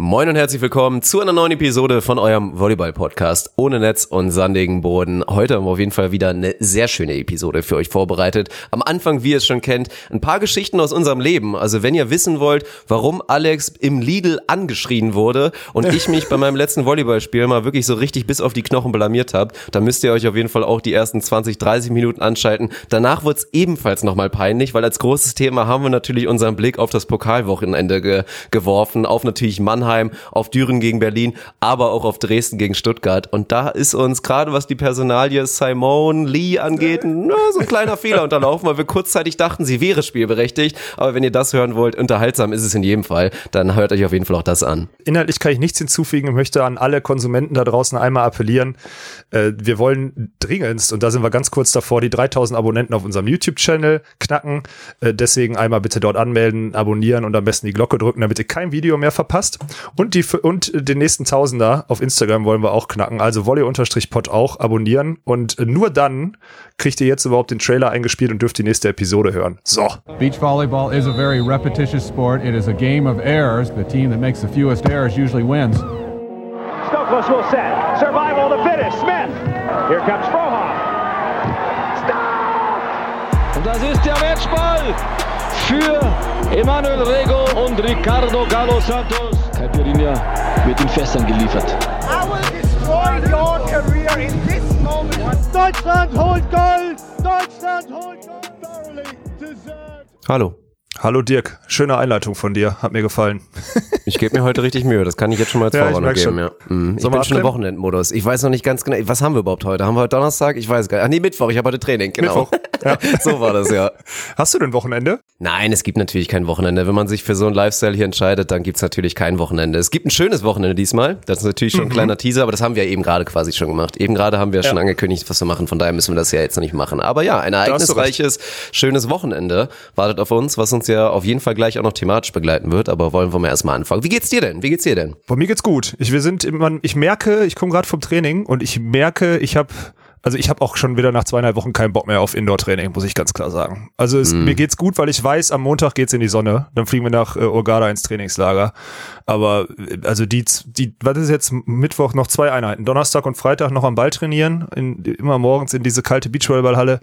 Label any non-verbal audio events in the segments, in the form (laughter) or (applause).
Moin und herzlich willkommen zu einer neuen Episode von eurem Volleyball-Podcast ohne Netz und sandigen Boden. Heute haben wir auf jeden Fall wieder eine sehr schöne Episode für euch vorbereitet. Am Anfang, wie ihr es schon kennt, ein paar Geschichten aus unserem Leben. Also wenn ihr wissen wollt, warum Alex im Lidl angeschrien wurde und ich mich bei meinem letzten Volleyballspiel mal wirklich so richtig bis auf die Knochen blamiert habe, dann müsst ihr euch auf jeden Fall auch die ersten 20, 30 Minuten anschalten. Danach wird es ebenfalls nochmal peinlich, weil als großes Thema haben wir natürlich unseren Blick auf das Pokalwochenende ge geworfen, auf natürlich Mannheim Hoffenheim, auf Düren gegen Berlin, aber auch auf Dresden gegen Stuttgart. Und da ist uns gerade was die Personalie Simone Lee angeht, na, so ein kleiner Fehler unterlaufen, weil wir kurzzeitig dachten, sie wäre spielberechtigt. Aber wenn ihr das hören wollt, unterhaltsam ist es in jedem Fall, dann hört euch auf jeden Fall auch das an. Inhaltlich kann ich nichts hinzufügen und möchte an alle Konsumenten da draußen einmal appellieren. Äh, wir wollen dringendst, und da sind wir ganz kurz davor, die 3000 Abonnenten auf unserem YouTube-Channel knacken. Äh, deswegen einmal bitte dort anmelden, abonnieren und am besten die Glocke drücken, damit ihr kein Video mehr verpasst. Und, die, und den nächsten Tausender auf Instagram wollen wir auch knacken. Also Volley-Pod auch abonnieren. Und nur dann kriegt ihr jetzt überhaupt den Trailer eingespielt und dürft die nächste Episode hören. So. Beach volleyball is a very repetitious sport. It is a game of errors. The team that makes the fewest errors usually wins. Stokos will set. Survival to finish. Smith. Here comes Frohoff. Stop! Und das ist der Matchball für Emanuel Rego und Ricardo Galo Santos. Caipirinha wird in Fässern geliefert. I will destroy your career in this moment. Deutschland holt Gold! Deutschland holt Gold! Hallo. Hallo Dirk, schöne Einleitung von dir, hat mir gefallen. (laughs) Ich gebe mir heute richtig Mühe, das kann ich jetzt schon mal als Ja, Vorwarnung geben. schon. Ja. Mhm. Ich bin schon im? Wochenendmodus. Ich weiß noch nicht ganz genau, was haben wir überhaupt heute? Haben wir heute Donnerstag? Ich weiß gar nicht. Ach nee, Mittwoch, ich habe heute Training, genau. Mittwoch, (laughs) ja. so war das, ja. Hast du denn Wochenende? Nein, es gibt natürlich kein Wochenende. Wenn man sich für so einen Lifestyle hier entscheidet, dann gibt's natürlich kein Wochenende. Es gibt ein schönes Wochenende diesmal. Das ist natürlich schon ein kleiner Teaser, aber das haben wir ja eben gerade quasi schon gemacht. Eben gerade haben wir schon angekündigt, was wir machen. Von daher müssen wir das ja jetzt noch nicht machen. Aber ja, ein ereignisreiches, schönes Wochenende wartet auf uns, was uns ja auf jeden Fall gleich auch noch thematisch begleiten wird. Aber wollen wir mal erstmal anfangen. Wie geht's dir denn? Wie geht's dir denn? Bei mir geht's gut. Ich, wir sind immer, ich merke, ich komme gerade vom Training und ich merke, ich habe also ich habe auch schon wieder nach zweieinhalb Wochen keinen Bock mehr auf Indoor-Training, muss ich ganz klar sagen. Also es, mir geht's gut, weil ich weiß, am Montag geht's in die Sonne. Dann fliegen wir nach äh, Urgada ins Trainingslager. Aber äh, also die, die, was ist jetzt Mittwoch noch zwei Einheiten? Donnerstag und Freitag noch am Ball trainieren, in, immer morgens in diese kalte Beachvolleyballhalle.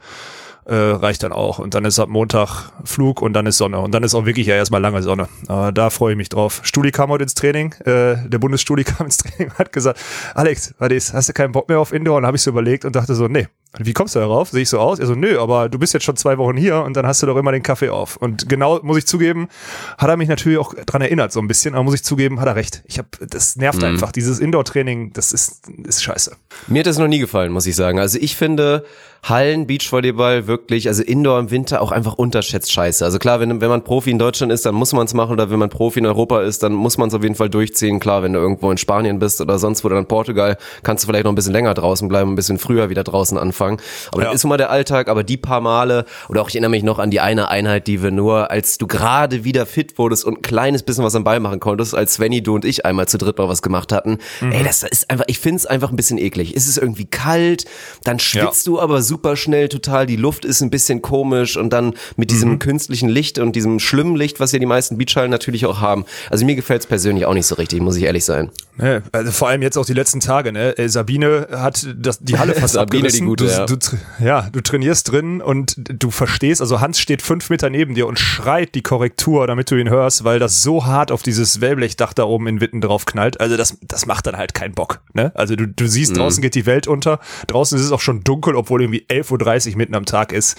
Äh, reicht dann auch. Und dann ist ab Montag Flug und dann ist Sonne. Und dann ist auch wirklich ja erstmal lange Sonne. Aber da freue ich mich drauf. Studi kam heute ins Training. Äh, der Bundesstudi (laughs) kam ins Training und hat gesagt, Alex, was ist, hast du keinen Bock mehr auf Indoor? Und habe ich so überlegt und dachte so, nee. Wie kommst du darauf? Sehe ich so aus? Er so, nö, aber du bist jetzt schon zwei Wochen hier und dann hast du doch immer den Kaffee auf. Und genau, muss ich zugeben, hat er mich natürlich auch dran erinnert, so ein bisschen, aber muss ich zugeben, hat er recht. Ich habe, das nervt einfach. Dieses Indoor-Training, das ist, ist scheiße. Mir hat das noch nie gefallen, muss ich sagen. Also ich finde Hallen, Beachvolleyball wirklich, also Indoor im Winter auch einfach unterschätzt scheiße. Also klar, wenn, wenn man Profi in Deutschland ist, dann muss man es machen oder wenn man Profi in Europa ist, dann muss man es auf jeden Fall durchziehen. Klar, wenn du irgendwo in Spanien bist oder sonst wo oder in Portugal, kannst du vielleicht noch ein bisschen länger draußen bleiben, ein bisschen früher wieder draußen anfangen. Aber Ja. das ist immer der Alltag, aber die paar Male oder auch ich erinnere mich noch an die eine Einheit, die wir nur, als du gerade wieder fit wurdest und ein kleines bisschen was am Ball machen konntest, als Svenny, du und ich einmal zu dritt mal was gemacht hatten. Ey, das ist einfach, ich find's einfach ein bisschen eklig. Es ist irgendwie kalt, dann schwitzt du aber super schnell total, die Luft ist ein bisschen komisch und dann mit diesem künstlichen Licht und diesem schlimmen Licht, was ja die meisten Beachhallen natürlich auch haben. Also mir gefällt's persönlich auch nicht so richtig, muss ich ehrlich sein. Ne, also vor allem jetzt auch die letzten Tage, ne? Äh, Sabine hat das, die Halle fast (laughs) Sabine, die abgerissen. Gute, du, ja. Du, ja, du trainierst drin und du verstehst, also Hans steht fünf Meter neben dir und schreit die Korrektur, damit du ihn hörst, weil das so hart auf dieses Wellblechdach da oben in Witten drauf knallt. Also das, das macht dann halt keinen Bock, ne? Also du, du siehst, draußen geht die Welt unter, draußen ist es auch schon dunkel, obwohl irgendwie 11.30 Uhr mitten am Tag ist.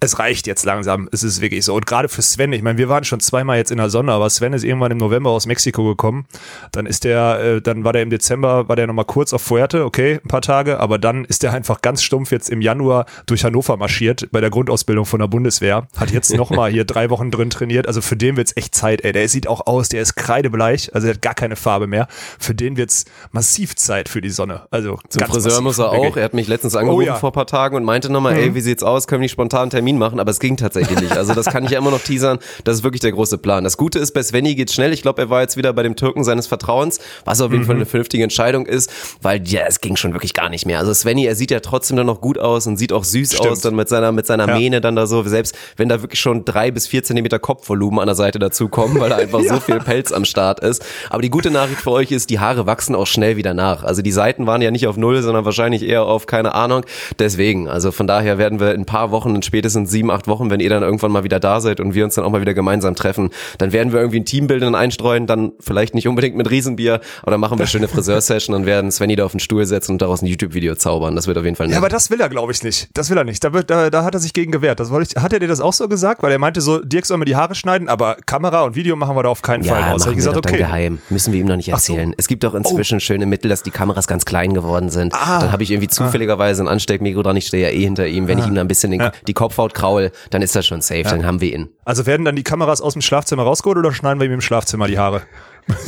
Es reicht jetzt langsam, es ist wirklich so. Und gerade für Sven, ich meine, wir waren schon zweimal jetzt in der Sonne, aber Sven ist irgendwann im November aus Mexiko gekommen. Dann ist der, äh, dann war der im Dezember, war der nochmal kurz auf Fuerte, okay, ein paar Tage, aber dann ist der einfach ganz stumpf jetzt im Januar durch Hannover marschiert bei der Grundausbildung von der Bundeswehr. Hat jetzt nochmal hier drei Wochen drin trainiert. Also für den wird's echt Zeit, ey. Der sieht auch aus, der ist kreidebleich, also der hat gar keine Farbe mehr. Für den wird's massiv Zeit für die Sonne. Also Zum Friseur massiv, muss er wirklich. auch. Er hat mich letztens angerufen ja. vor ein paar Tagen und meinte nochmal, ey, wie sieht's aus? Können wir nicht spontan einen Termin machen? Aber es ging tatsächlich nicht. Also das kann ich ja immer noch teasern. Das ist wirklich der große Plan. Das Gute ist, bei Svenny geht's schnell. Ich glaube, er war jetzt wieder bei dem Türken seines Vertrauens, was auf jeden Fall eine vernünftige Entscheidung ist, weil ja, es ging schon wirklich gar nicht mehr. Also Svenny, er sieht ja trotzdem dann noch gut aus und sieht auch süß Stimmt. aus, dann mit seiner, mit seiner Ja. Mähne dann da so, selbst wenn da wirklich schon drei bis vier Zentimeter Kopfvolumen an der Seite dazukommen, weil da einfach (laughs) so viel Pelz am Start ist. Aber die gute Nachricht für euch ist, die Haare wachsen auch schnell wieder nach. Also die Seiten waren ja nicht auf Null, sondern wahrscheinlich eher auf keine Ahnung. Deswegen, also von daher werden wir in ein paar Wochen, in spätestens sieben, acht Wochen, wenn ihr dann irgendwann mal wieder da seid und wir uns dann auch mal wieder gemeinsam treffen, dann werden wir irgendwie ein Teambild dann einstreuen, dann vielleicht nicht unbedingt mit Riesenbier, aber dann machen wir schöne (laughs) Friseursession und werden Svenny da auf den Stuhl setzen und daraus ein YouTube-Video zaubern. Das wird auf jeden Fall. Ja, aber das will er, glaube ich, nicht. Das will er nicht. Da, wird, da, da hat er sich gegen gewehrt. Das wollte ich, hat er dir das auch so gesagt? Weil er meinte so, Dirk soll mir die Haare schneiden, aber Kamera und Video machen wir da auf keinen Fall Ja, raus. Hab machen ich gesagt, wir dann okay. geheim. Müssen wir ihm noch nicht Ach so. erzählen. Es gibt doch inzwischen schöne Mittel, dass die Kameras ganz klein geworden sind. Ah. Dann habe ich irgendwie zufälligerweise ein Ansteckmikro dran, ich stehe ja eh hinter ihm. Wenn ich ihm da ein bisschen den, Ja. die Kopfhaut kraul, dann ist das schon safe, dann haben wir ihn. Also werden dann die Kameras aus dem Schlafzimmer rausgeholt oder schneiden wir ihm im Schlafzimmer die Haare?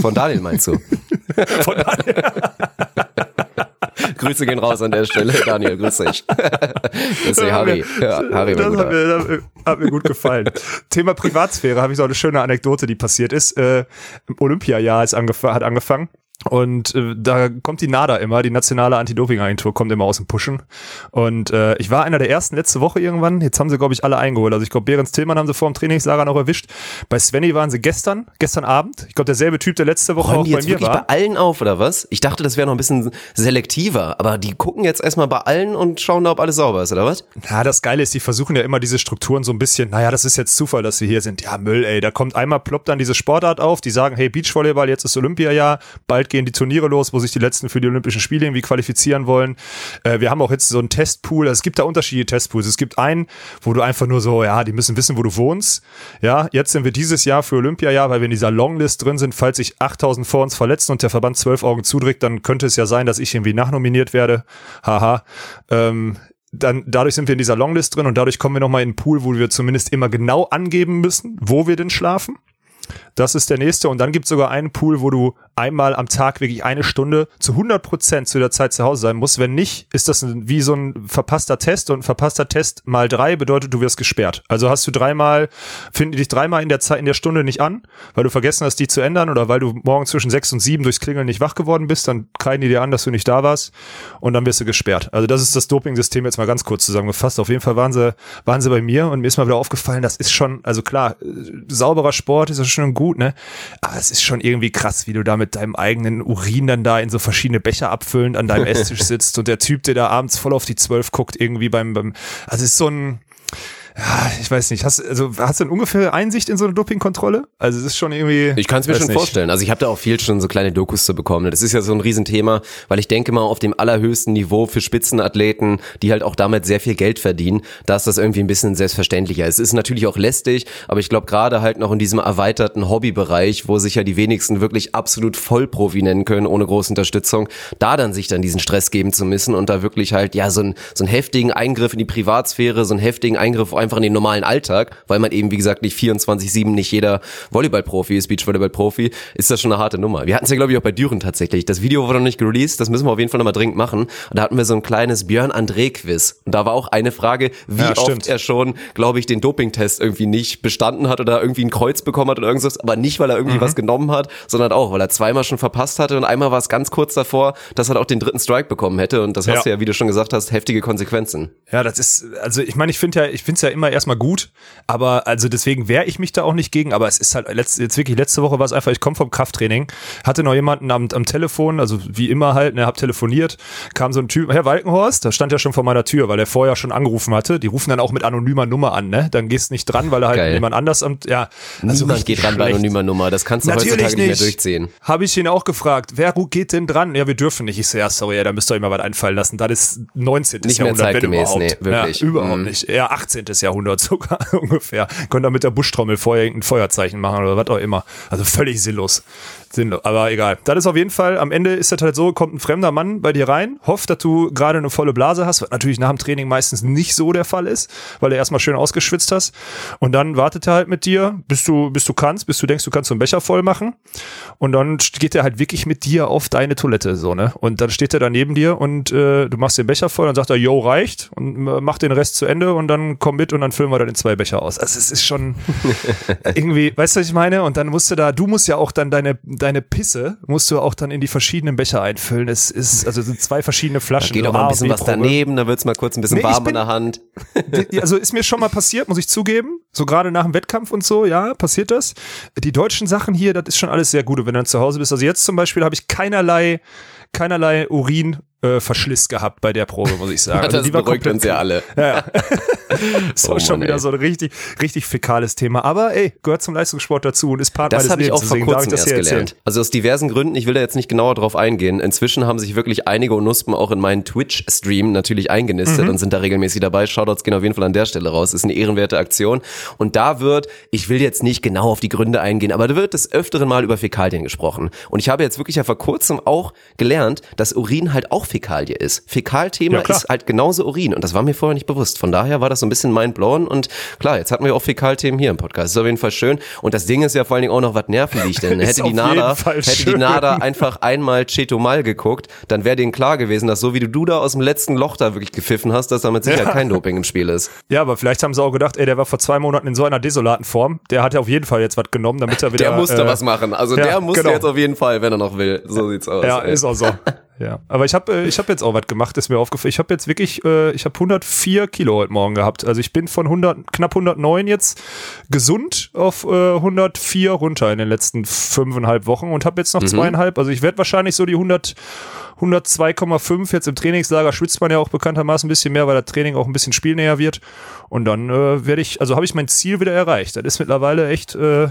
Von Daniel meinst du? (laughs) Von daher. (laughs) Grüße gehen raus an der Stelle. (laughs) Daniel, grüß dich. (laughs) Das ist Harry. Ja, Harry das hat mir, hat mir gut gefallen. Thema Privatsphäre habe ich so eine schöne Anekdote, die passiert ist. Äh, Im Olympiajahr ist angef hat angefangen. Und äh, da kommt die NADA immer, die nationale Anti-Doping-Agentur, kommt immer aus dem Pushen. Und äh, ich war einer der ersten letzte Woche irgendwann. Jetzt haben sie, glaube ich, alle eingeholt. Also ich glaube, Behrens Tillmann haben sie vor dem Trainingslager noch erwischt. Bei Svenny waren sie gestern, gestern Abend. Ich glaube, derselbe Typ, der letzte Woche Räumen auch die bei jetzt mir wirklich war. bei allen auf, oder was? Ich dachte, das wäre noch ein bisschen selektiver, aber die gucken jetzt erstmal bei allen und schauen da, ob alles sauber ist, oder was? Ja, das Geile ist, die versuchen ja immer diese Strukturen so ein bisschen, naja, das ist jetzt Zufall, dass sie hier sind. Ja, Müll, ey. Da kommt einmal, ploppt dann diese Sportart auf, die sagen, hey, Beachvolleyball, jetzt ist Olympiajahr, bald gehen die Turniere los, wo sich die Letzten für die Olympischen Spiele irgendwie qualifizieren wollen. Äh, wir haben auch jetzt so einen Testpool, es gibt da unterschiedliche Testpools. Es gibt einen, wo du einfach nur so, ja, die müssen wissen, wo du wohnst. Ja, jetzt sind wir dieses Jahr für Olympiajahr, weil wir in dieser Longlist drin sind, falls sich 8000 vor uns verletzen und der Verband zwölf Augen zudrückt, dann könnte es ja sein, dass ich irgendwie nachnominiert werde. Haha. Ähm, dann dadurch sind wir in dieser Longlist drin und dadurch kommen wir nochmal in einen Pool, wo wir zumindest immer genau angeben müssen, wo wir denn schlafen. Das ist der nächste. Und dann gibt es sogar einen Pool, wo du einmal am Tag wirklich eine Stunde zu 100 Prozent zu der Zeit zu Hause sein musst. Wenn nicht, ist das wie so ein verpasster Test. Und ein verpasster Test mal drei bedeutet, du wirst gesperrt. Also hast du dreimal, finden dich dreimal in der Zeit, in der Stunde nicht an, weil du vergessen hast, die zu ändern oder weil du morgen zwischen sechs und sieben durchs Klingeln nicht wach geworden bist, dann kreiden die dir an, dass du nicht da warst und dann wirst du gesperrt. Also das ist das Doping-System jetzt mal ganz kurz zusammengefasst. Auf jeden Fall waren sie, waren sie bei mir und mir ist mal wieder aufgefallen, das ist schon, also klar, äh, sauberer Sport ist schon gut, ne? Aber es ist schon irgendwie krass, wie du da mit deinem eigenen Urin dann da in so verschiedene Becher abfüllend an deinem (laughs) Esstisch sitzt und der Typ, der da abends voll auf die Zwölf guckt, irgendwie beim, beim, also es ist so ein, ich weiß nicht, hast, also hast du denn ungefähr Einsicht in so eine Dopingkontrolle? Also es ist schon irgendwie. Ich kann es mir schon nicht. vorstellen. Also ich habe da auch viel schon so kleine Dokus zu bekommen. Das ist ja so ein Riesenthema, weil ich denke mal auf dem allerhöchsten Niveau für Spitzenathleten, die halt auch damit sehr viel Geld verdienen, da ist das irgendwie ein bisschen selbstverständlicher. Es ist natürlich auch lästig, aber ich glaube gerade halt noch in diesem erweiterten Hobbybereich, wo sich ja die wenigsten wirklich absolut Vollprofi nennen können, ohne große Unterstützung, da dann sich dann diesen Stress geben zu müssen und da wirklich halt ja so, ein, so einen heftigen Eingriff in die Privatsphäre, so einen heftigen Eingriff einfach in den normalen Alltag, weil man eben wie gesagt nicht 24/7 nicht jeder Volleyballprofi ist, Beachvolleyballprofi, ist das schon eine harte Nummer. Wir hatten es ja glaube ich auch bei Düren tatsächlich. Das Video wurde noch nicht released, das müssen wir auf jeden Fall nochmal dringend machen. Und da hatten wir so ein kleines Björn André Quiz und da war auch eine Frage, wie Ja, oft stimmt. er schon, glaube ich, den Dopingtest irgendwie nicht bestanden hat oder irgendwie ein Kreuz bekommen hat oder irgendwas, aber nicht weil er irgendwie was genommen hat, sondern auch weil er zweimal schon verpasst hatte und einmal war es ganz kurz davor, dass er auch den dritten Strike bekommen hätte und das Ja. hast du ja, wie du schon gesagt hast, heftige Konsequenzen. Ja, das ist, also ich meine, ich finde ja, ich finde es ja immer erstmal gut, aber also deswegen wehre ich mich da auch nicht gegen, aber es ist halt letzt, jetzt wirklich letzte Woche war es einfach, ich komme vom Krafttraining, hatte noch jemanden am, am Telefon, also wie immer halt, ne, hab telefoniert, kam so ein Typ, Herr Walkenhorst, da stand ja schon vor meiner Tür, weil er vorher schon angerufen hatte, die rufen dann auch mit anonymer Nummer an, ne, dann gehst nicht dran, weil er halt Geil. jemand anders am, ja, also Niemand geht ran bei schlecht. anonymer Nummer, das kannst du Natürlich heutzutage nicht. nicht. mehr durchziehen. Habe ich ihn auch gefragt, wer geht denn dran? Ja, wir dürfen nicht. Ich so, ja, sorry, ja, da müsst ihr euch mal was einfallen lassen. Das ist 19. Nicht mehr Jahrhundert, wenn zeitgemäß, überhaupt. nee, wirklich. Ja, überhaupt Mhm. nicht. Ja, 18. Jahrhundert (laughs) sogar ungefähr. Könnt ihr mit der Buschtrommel vorher irgendein Feuerzeichen machen oder was auch immer. Also völlig sinnlos. Sinnlos. Aber egal. Das ist auf jeden Fall, am Ende ist das halt so, kommt ein fremder Mann bei dir rein, hofft, dass du gerade eine volle Blase hast, was natürlich nach dem Training meistens nicht so der Fall ist, weil du erstmal schön ausgeschwitzt hast. Und dann wartet er halt mit dir, bis du, bis du kannst, bis du denkst, du kannst so einen Becher voll machen. Und dann geht er halt wirklich mit dir auf deine Toilette, so, ne? Und dann steht er da neben dir und äh, du machst den Becher voll, dann sagt er, yo, reicht und äh, mach den Rest zu Ende und dann komm mit mit und dann füllen wir dann in zwei Becher aus. Also es ist schon (laughs) irgendwie, weißt du, was ich meine? Und dann musst du da, du musst ja auch dann deine, deine Pisse, musst du auch dann in die verschiedenen Becher einfüllen. Es ist, also sind zwei verschiedene Flaschen. Geht so auch mal ein bisschen was daneben, da wird's mal kurz ein bisschen Nee, warm bin- der Hand. Also ist mir schon mal passiert, muss ich zugeben. So gerade nach dem Wettkampf und so, ja, passiert das. Die deutschen Sachen hier, das ist schon alles sehr gut, wenn du dann zu Hause bist. Also jetzt zum Beispiel habe ich keinerlei, keinerlei Urin. Äh, Verschliss gehabt bei der Probe, muss ich sagen. (laughs) Also das die war beruhigt uns ja alle. (laughs) Ja, ja. (laughs) ist Oh schon Mann, wieder ey. so ein richtig, richtig fäkales Thema. Aber ey, gehört zum Leistungssport dazu und ist Part Das meines habe ich auch vor kurzem ich das erst erzählen. gelernt. Also aus diversen Gründen, ich will da jetzt nicht genauer drauf eingehen. Inzwischen haben sich wirklich einige Onuspen auch in meinen Twitch-Stream natürlich eingenistet Mhm. und sind da regelmäßig dabei. Shoutouts gehen auf jeden Fall an der Stelle raus. Ist eine ehrenwerte Aktion. Und da wird, ich will jetzt nicht genau auf die Gründe eingehen, aber da wird des Öfteren mal über Fäkalien gesprochen. Und ich habe jetzt wirklich ja vor kurzem auch gelernt, dass Urin halt auch Fäkalie ist. Fäkalthema Ja, ist halt genauso Urin. Und das war mir vorher nicht bewusst. Von daher war das so ein bisschen mindblown. Und klar, jetzt hatten wir auch Fäkalthemen hier im Podcast. Ist auf jeden Fall schön. Und das Ding ist ja vor allen Dingen auch noch, was nerven dich denn? (laughs) Hätte die Nada, hätte die. Nada einfach einmal Chetomal geguckt, dann wäre denen klar gewesen, dass so wie du, du da aus dem letzten Loch da wirklich gepfiffen hast, dass da mit Sicherheit Ja. kein Doping im Spiel ist. Ja, aber vielleicht haben sie auch gedacht, ey, der war vor zwei Monaten in so einer desolaten Form. Der hat ja auf jeden Fall jetzt was genommen, damit er wieder. Der musste äh, was machen. Also ja, der musste genau. jetzt auf jeden Fall, wenn er noch will. So sieht's aus. Ja, ey. ist auch so. (laughs) Ja, aber ich habe äh, ich hab jetzt auch was gemacht, ist mir aufgefallen. Ich habe jetzt wirklich, äh, ich habe 104 Kilo heute Morgen gehabt. Also ich bin von 100, knapp 109 jetzt gesund auf äh, 104 runter in den letzten fünfeinhalb Wochen und habe jetzt noch zweieinhalb. Also ich werde wahrscheinlich so die 100, 102,5 jetzt im Trainingslager schwitzt man ja auch bekanntermaßen ein bisschen mehr, weil das Training auch ein bisschen spielnäher wird. Und dann äh, werde ich, also habe ich mein Ziel wieder erreicht. Das ist mittlerweile echt, äh,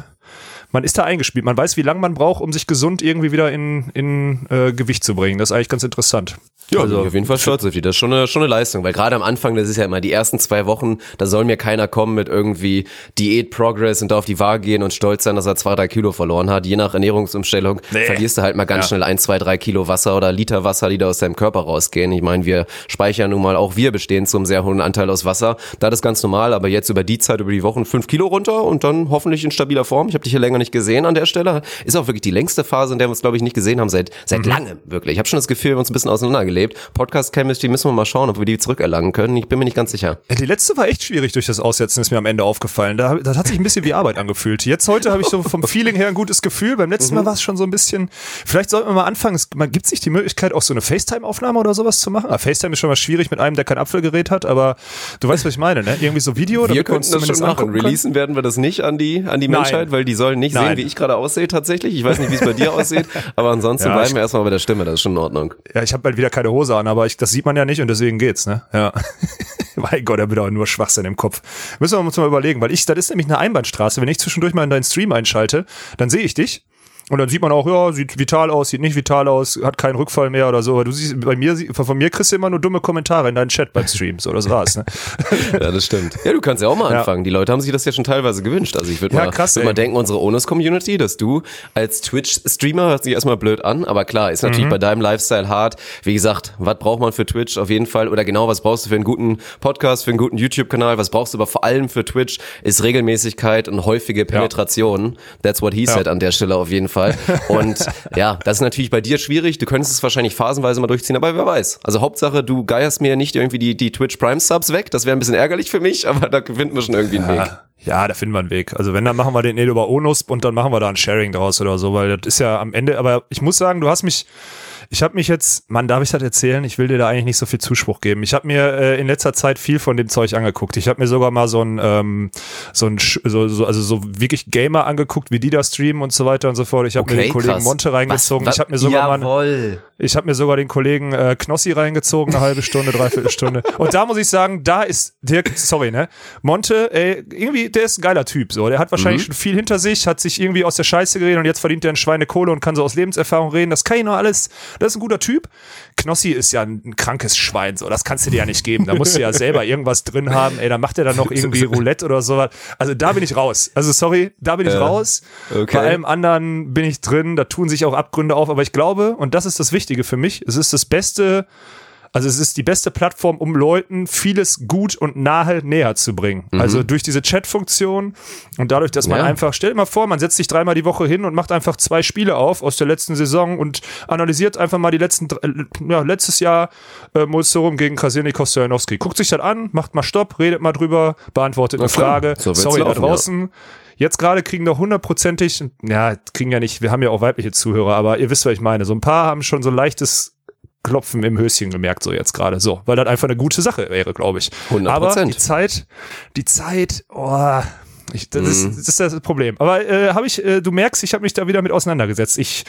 man ist da eingespielt. Man weiß, wie lange man braucht, um sich gesund irgendwie wieder in, in äh, Gewicht zu bringen. Das ist eigentlich ganz interessant. Ja, also bin ich auf jeden Fall stolz auf die. Das ist schon eine, schon eine Leistung, weil gerade am Anfang, das ist ja immer die ersten zwei Wochen, da soll mir keiner kommen mit irgendwie Diät-Progress und da auf die Waage gehen und stolz sein, dass er zwei, drei Kilo verloren hat. Je nach Ernährungsumstellung Nee. verlierst du halt mal ganz Ja. schnell ein, zwei, drei Kilo Wasser oder Liter Wasser, die da aus deinem Körper rausgehen. Ich meine, wir speichern nun mal auch wir bestehen zum sehr hohen Anteil aus Wasser. Da ist ganz normal, aber jetzt über die Zeit, über die Wochen fünf Kilo runter und dann hoffentlich in stabiler Form. Ich habe dich hier länger nicht gesehen an der Stelle. Ist auch wirklich die längste Phase, in der wir uns, glaube ich, nicht gesehen haben seit seit langem, wirklich. Ich habe schon das Gefühl, wir haben uns ein bisschen auseinandergelebt. Podcast Chemistry müssen wir mal schauen, ob wir die zurückerlangen können. Ich bin mir nicht ganz sicher. Die letzte war echt schwierig durch das Aussetzen, ist mir am Ende aufgefallen. Da, das hat sich ein bisschen wie Arbeit angefühlt. Jetzt heute habe ich so vom Feeling her ein gutes Gefühl. Beim letzten Mal war es schon so ein bisschen. Vielleicht sollten wir mal anfangen. Es gibt sich die Möglichkeit, auch so eine FaceTime-Aufnahme oder sowas zu machen. Ah, FaceTime ist schon mal schwierig mit einem, der kein Apfelgerät hat, aber du weißt, was ich meine, ne? Irgendwie so Video, Wir könnten uns das schon machen. Releasen werden wir das nicht an die, an die Nein. Menschheit, weil die sollen nicht Nein. sehen, wie ich gerade aussehe tatsächlich. Ich weiß nicht, wie es bei dir aussieht, (laughs) aber ansonsten Ja, bleiben wir erstmal bei der Stimme, das ist schon in Ordnung. Ja, ich habe bald wieder keine Hose an, aber ich, das sieht man ja nicht und deswegen geht's, ne? Ja. (laughs) mein Gott, da wird auch nur Schwachsinn im Kopf. Müssen wir uns mal überlegen, weil ich, das ist nämlich eine Einbahnstraße. Wenn ich zwischendurch mal in deinen Stream einschalte, dann sehe ich dich. Und dann sieht man auch, ja, sieht vital aus, sieht nicht vital aus, hat keinen Rückfall mehr oder so. Aber du siehst, bei mir, von mir kriegst du immer nur dumme Kommentare in deinen Chat beim Stream. So, das war's, ne? (laughs) Ja, das stimmt. Ja, du kannst ja auch mal Ja. anfangen. Die Leute haben sich das ja schon teilweise gewünscht. Also ich würde Ja, mal, krass, würd mal denken, unsere Onus-Community, dass du als Twitch-Streamer hört sich erstmal blöd an, aber klar, ist Mhm. natürlich bei deinem Lifestyle hart. Wie gesagt, was braucht man für Twitch auf jeden Fall? Oder genau, was brauchst du für einen guten Podcast, für einen guten YouTube-Kanal? Was brauchst du aber vor allem für Twitch? Ist Regelmäßigkeit und häufige Penetration. That's what he said an der Stelle auf jeden Fall. Und (laughs) ja, das ist natürlich bei dir schwierig. Du könntest es wahrscheinlich phasenweise mal durchziehen, aber wer weiß. Also Hauptsache, du geierst mir nicht irgendwie die, die Twitch Prime Subs weg. Das wäre ein bisschen ärgerlich für mich, aber da finden wir schon irgendwie einen Weg. Ja, da finden wir einen Weg. Also wenn, dann machen wir den Edo über Onusp und dann machen wir da ein Sharing draus oder so, weil das ist ja am Ende, aber ich muss sagen, du hast mich, ich habe mich jetzt, Mann, darf ich das erzählen? Ich will dir da eigentlich nicht so viel Zuspruch geben. Ich habe mir äh, in letzter Zeit viel von dem Zeug angeguckt. Ich habe mir sogar mal so ein, ähm, so ein, so, so, also so wirklich Gamer angeguckt, wie die da streamen und so weiter und so fort. Ich habe mir den Kollegen krass. Monte reingezogen. Was- ich habe mir sogar mal, Jawohl. Ich habe mir sogar den Kollegen äh, Knossi reingezogen, eine halbe Stunde, dreiviertel Stunde. Und da muss ich sagen, da ist Dirk, sorry, ne? Monte, ey, irgendwie, der ist ein geiler Typ. So, der hat wahrscheinlich schon viel hinter sich, hat sich irgendwie aus der Scheiße geredet und jetzt verdient er ein Schweinekohle und kann so aus Lebenserfahrung reden. Das kann ich noch alles. Das ist ein guter Typ. Knossi ist ja ein, ein krankes Schwein, so. Das kannst du dir ja nicht geben. Da musst du ja selber irgendwas drin haben. Ey, dann macht er dann noch irgendwie (laughs) Roulette oder sowas. Also da bin ich raus. Also sorry, da bin ich raus. okay. Bei allem anderen bin ich drin. Da tun sich auch Abgründe auf. Aber ich glaube, und das ist das Wichtige für mich, es ist das beste Also es ist die beste Plattform, um Leuten vieles gut und nahe näher zu bringen. Mhm. Also durch diese Chat-Funktion und dadurch, dass man Ja. einfach, stell dir mal vor, man setzt sich dreimal die Woche hin und macht einfach zwei Spiele auf aus der letzten Saison und analysiert einfach mal die letzten, ja, letztes Jahr äh, Mulserum gegen Krasilnikov Stojanowski. Guckt sich das an, macht mal Stopp, redet mal drüber, beantwortet eine. Frage. So Sorry, da laufen, ja. draußen. Jetzt gerade kriegen doch hundertprozentig, ja, kriegen ja nicht, wir haben ja auch weibliche Zuhörer, aber ihr wisst, was ich meine. So ein paar haben schon so ein leichtes Klopfen im Höschen gemerkt, so jetzt gerade. So, weil das einfach eine gute Sache wäre, glaube ich. 100%. Aber die Zeit, die Zeit, oh, ich, das, ist, das ist das Problem. Aber äh, habe ich, äh, du merkst, ich habe mich da wieder mit auseinandergesetzt. Ich,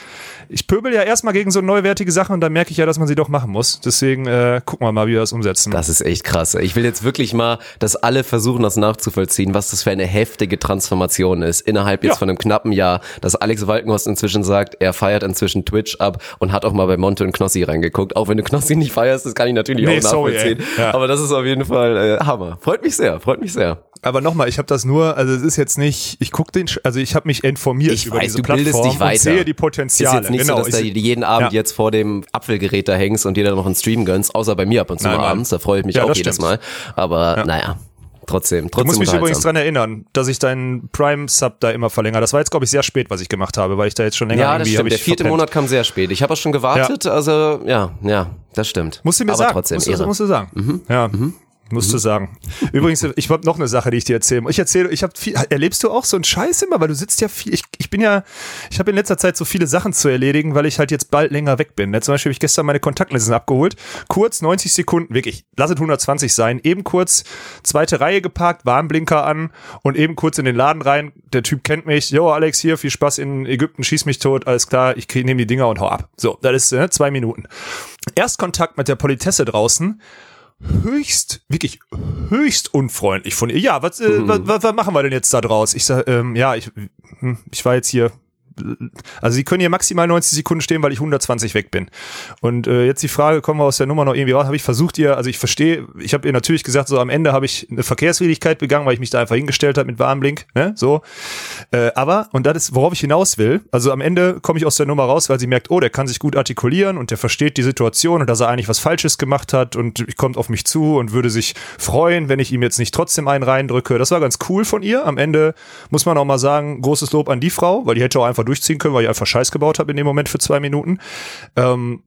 ich pöbel ja erstmal gegen so neuwertige Sachen und dann merke ich ja, dass man sie doch machen muss. Deswegen äh, gucken wir mal, wie wir das umsetzen. Das ist echt krass. Ich will jetzt wirklich mal, dass alle versuchen, das nachzuvollziehen, was das für eine heftige Transformation ist. Innerhalb jetzt Ja. von einem knappen Jahr, dass Alex Walkenhorst inzwischen sagt, er feiert inzwischen Twitch ab und hat auch mal bei Monte und Knossi reingeguckt. Auch wenn du Knossi nicht feierst, das kann ich natürlich Nee, auch sorry, nachvollziehen. ey. Ja. Aber das ist auf jeden Fall äh, Hammer. Freut mich sehr, freut mich sehr. Aber nochmal, ich habe das nur, also es ist jetzt nicht, ich gucke den, also ich habe mich informiert Ich über weiß, diese du bildest Plattform dich weiter. und sehe die Ist Potenziale. jetzt nicht genau, so, dass du ich- jeden Abend Ja. jetzt vor dem Apfelgerät da hängst und dir dann noch einen Stream gönnst, außer bei mir ab und zu Nein, mal Mann. abends. Da freue ich mich Ja, auch jedes stimmt. Mal. Aber naja, trotzdem, Du trotzdem musst mich übrigens dran erinnern, dass ich deinen Prime-Sub da immer verlängere. Das war jetzt, glaube ich, sehr spät, was ich gemacht habe, weil ich da jetzt schon länger Ja, das stimmt. Der vierte verpennt. Monat kam sehr spät. Ich habe auch schon gewartet. Also ja, ja, das stimmt. Musst du mir Aber sagen. trotzdem musst, du, musst du sagen. Ja. Musst du sagen. Übrigens, ich habe noch eine Sache, die ich dir erzähle. Ich erzähle, ich habe viel, erlebst du auch so einen Scheiß immer, weil du sitzt ja viel, ich, ich bin ja, ich habe in letzter Zeit so viele Sachen zu erledigen, weil ich halt jetzt bald länger weg bin. Ne? Zum Beispiel habe ich gestern meine Kontaktlinsen abgeholt, kurz 90 Sekunden, wirklich, lass es 120 sein, eben kurz zweite Reihe geparkt, Warnblinker an und eben kurz in den Laden rein. Der Typ kennt mich, jo Alex, hier, viel Spaß in Ägypten, schieß mich tot, alles klar, ich nehme die Dinger und hau ab. So, das ist äh, zwei Minuten. Erstkontakt mit der Politesse draußen, höchst, wirklich höchst unfreundlich von ihr. Ja, was, äh, was, was, was machen wir denn jetzt da draus? Ich sag, ähm, ja, ich, hm, ich war jetzt hier. Also sie können hier maximal 90 Sekunden stehen, weil ich 120 weg bin. Und äh, jetzt die Frage, kommen wir aus der Nummer noch irgendwie raus? Habe ich versucht ihr, also ich verstehe, ich habe ihr natürlich gesagt, so am Ende habe ich eine Verkehrswidrigkeit begangen, weil ich mich da einfach hingestellt habe mit Warnblink, ne, so. Äh, aber, und das ist, worauf ich hinaus will, also am Ende komme ich aus der Nummer raus, weil sie merkt, oh, der kann sich gut artikulieren und der versteht die Situation und dass er eigentlich was Falsches gemacht hat und kommt auf mich zu und würde sich freuen, wenn ich ihm jetzt nicht trotzdem einen reindrücke. Das war ganz cool von ihr. Am Ende muss man auch mal sagen, großes Lob an die Frau, weil die hätte auch einfach durchziehen können, weil ich einfach Scheiß gebaut habe in dem Moment für zwei Minuten. Ähm,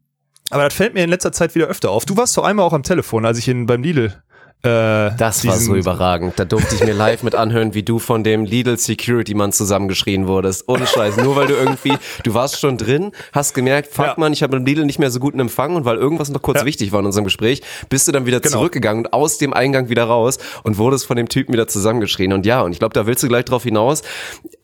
aber das fällt mir in letzter Zeit wieder öfter auf. Du warst doch einmal auch am Telefon, als ich in, beim Lidl äh, Das war so überragend. Da durfte ich mir live mit anhören, wie du von dem Lidl Security Mann zusammengeschrien wurdest. Ohne Scheiß. Nur weil du irgendwie, du warst schon drin, hast gemerkt, fuck Ja. man, ich habe im Lidl nicht mehr so guten Empfang und weil irgendwas noch kurz Ja. wichtig war in unserem Gespräch, bist du dann wieder Genau. zurückgegangen und aus dem Eingang wieder raus und wurdest von dem Typen wieder zusammengeschrien. Und ja, und ich glaube, da willst du gleich drauf hinaus.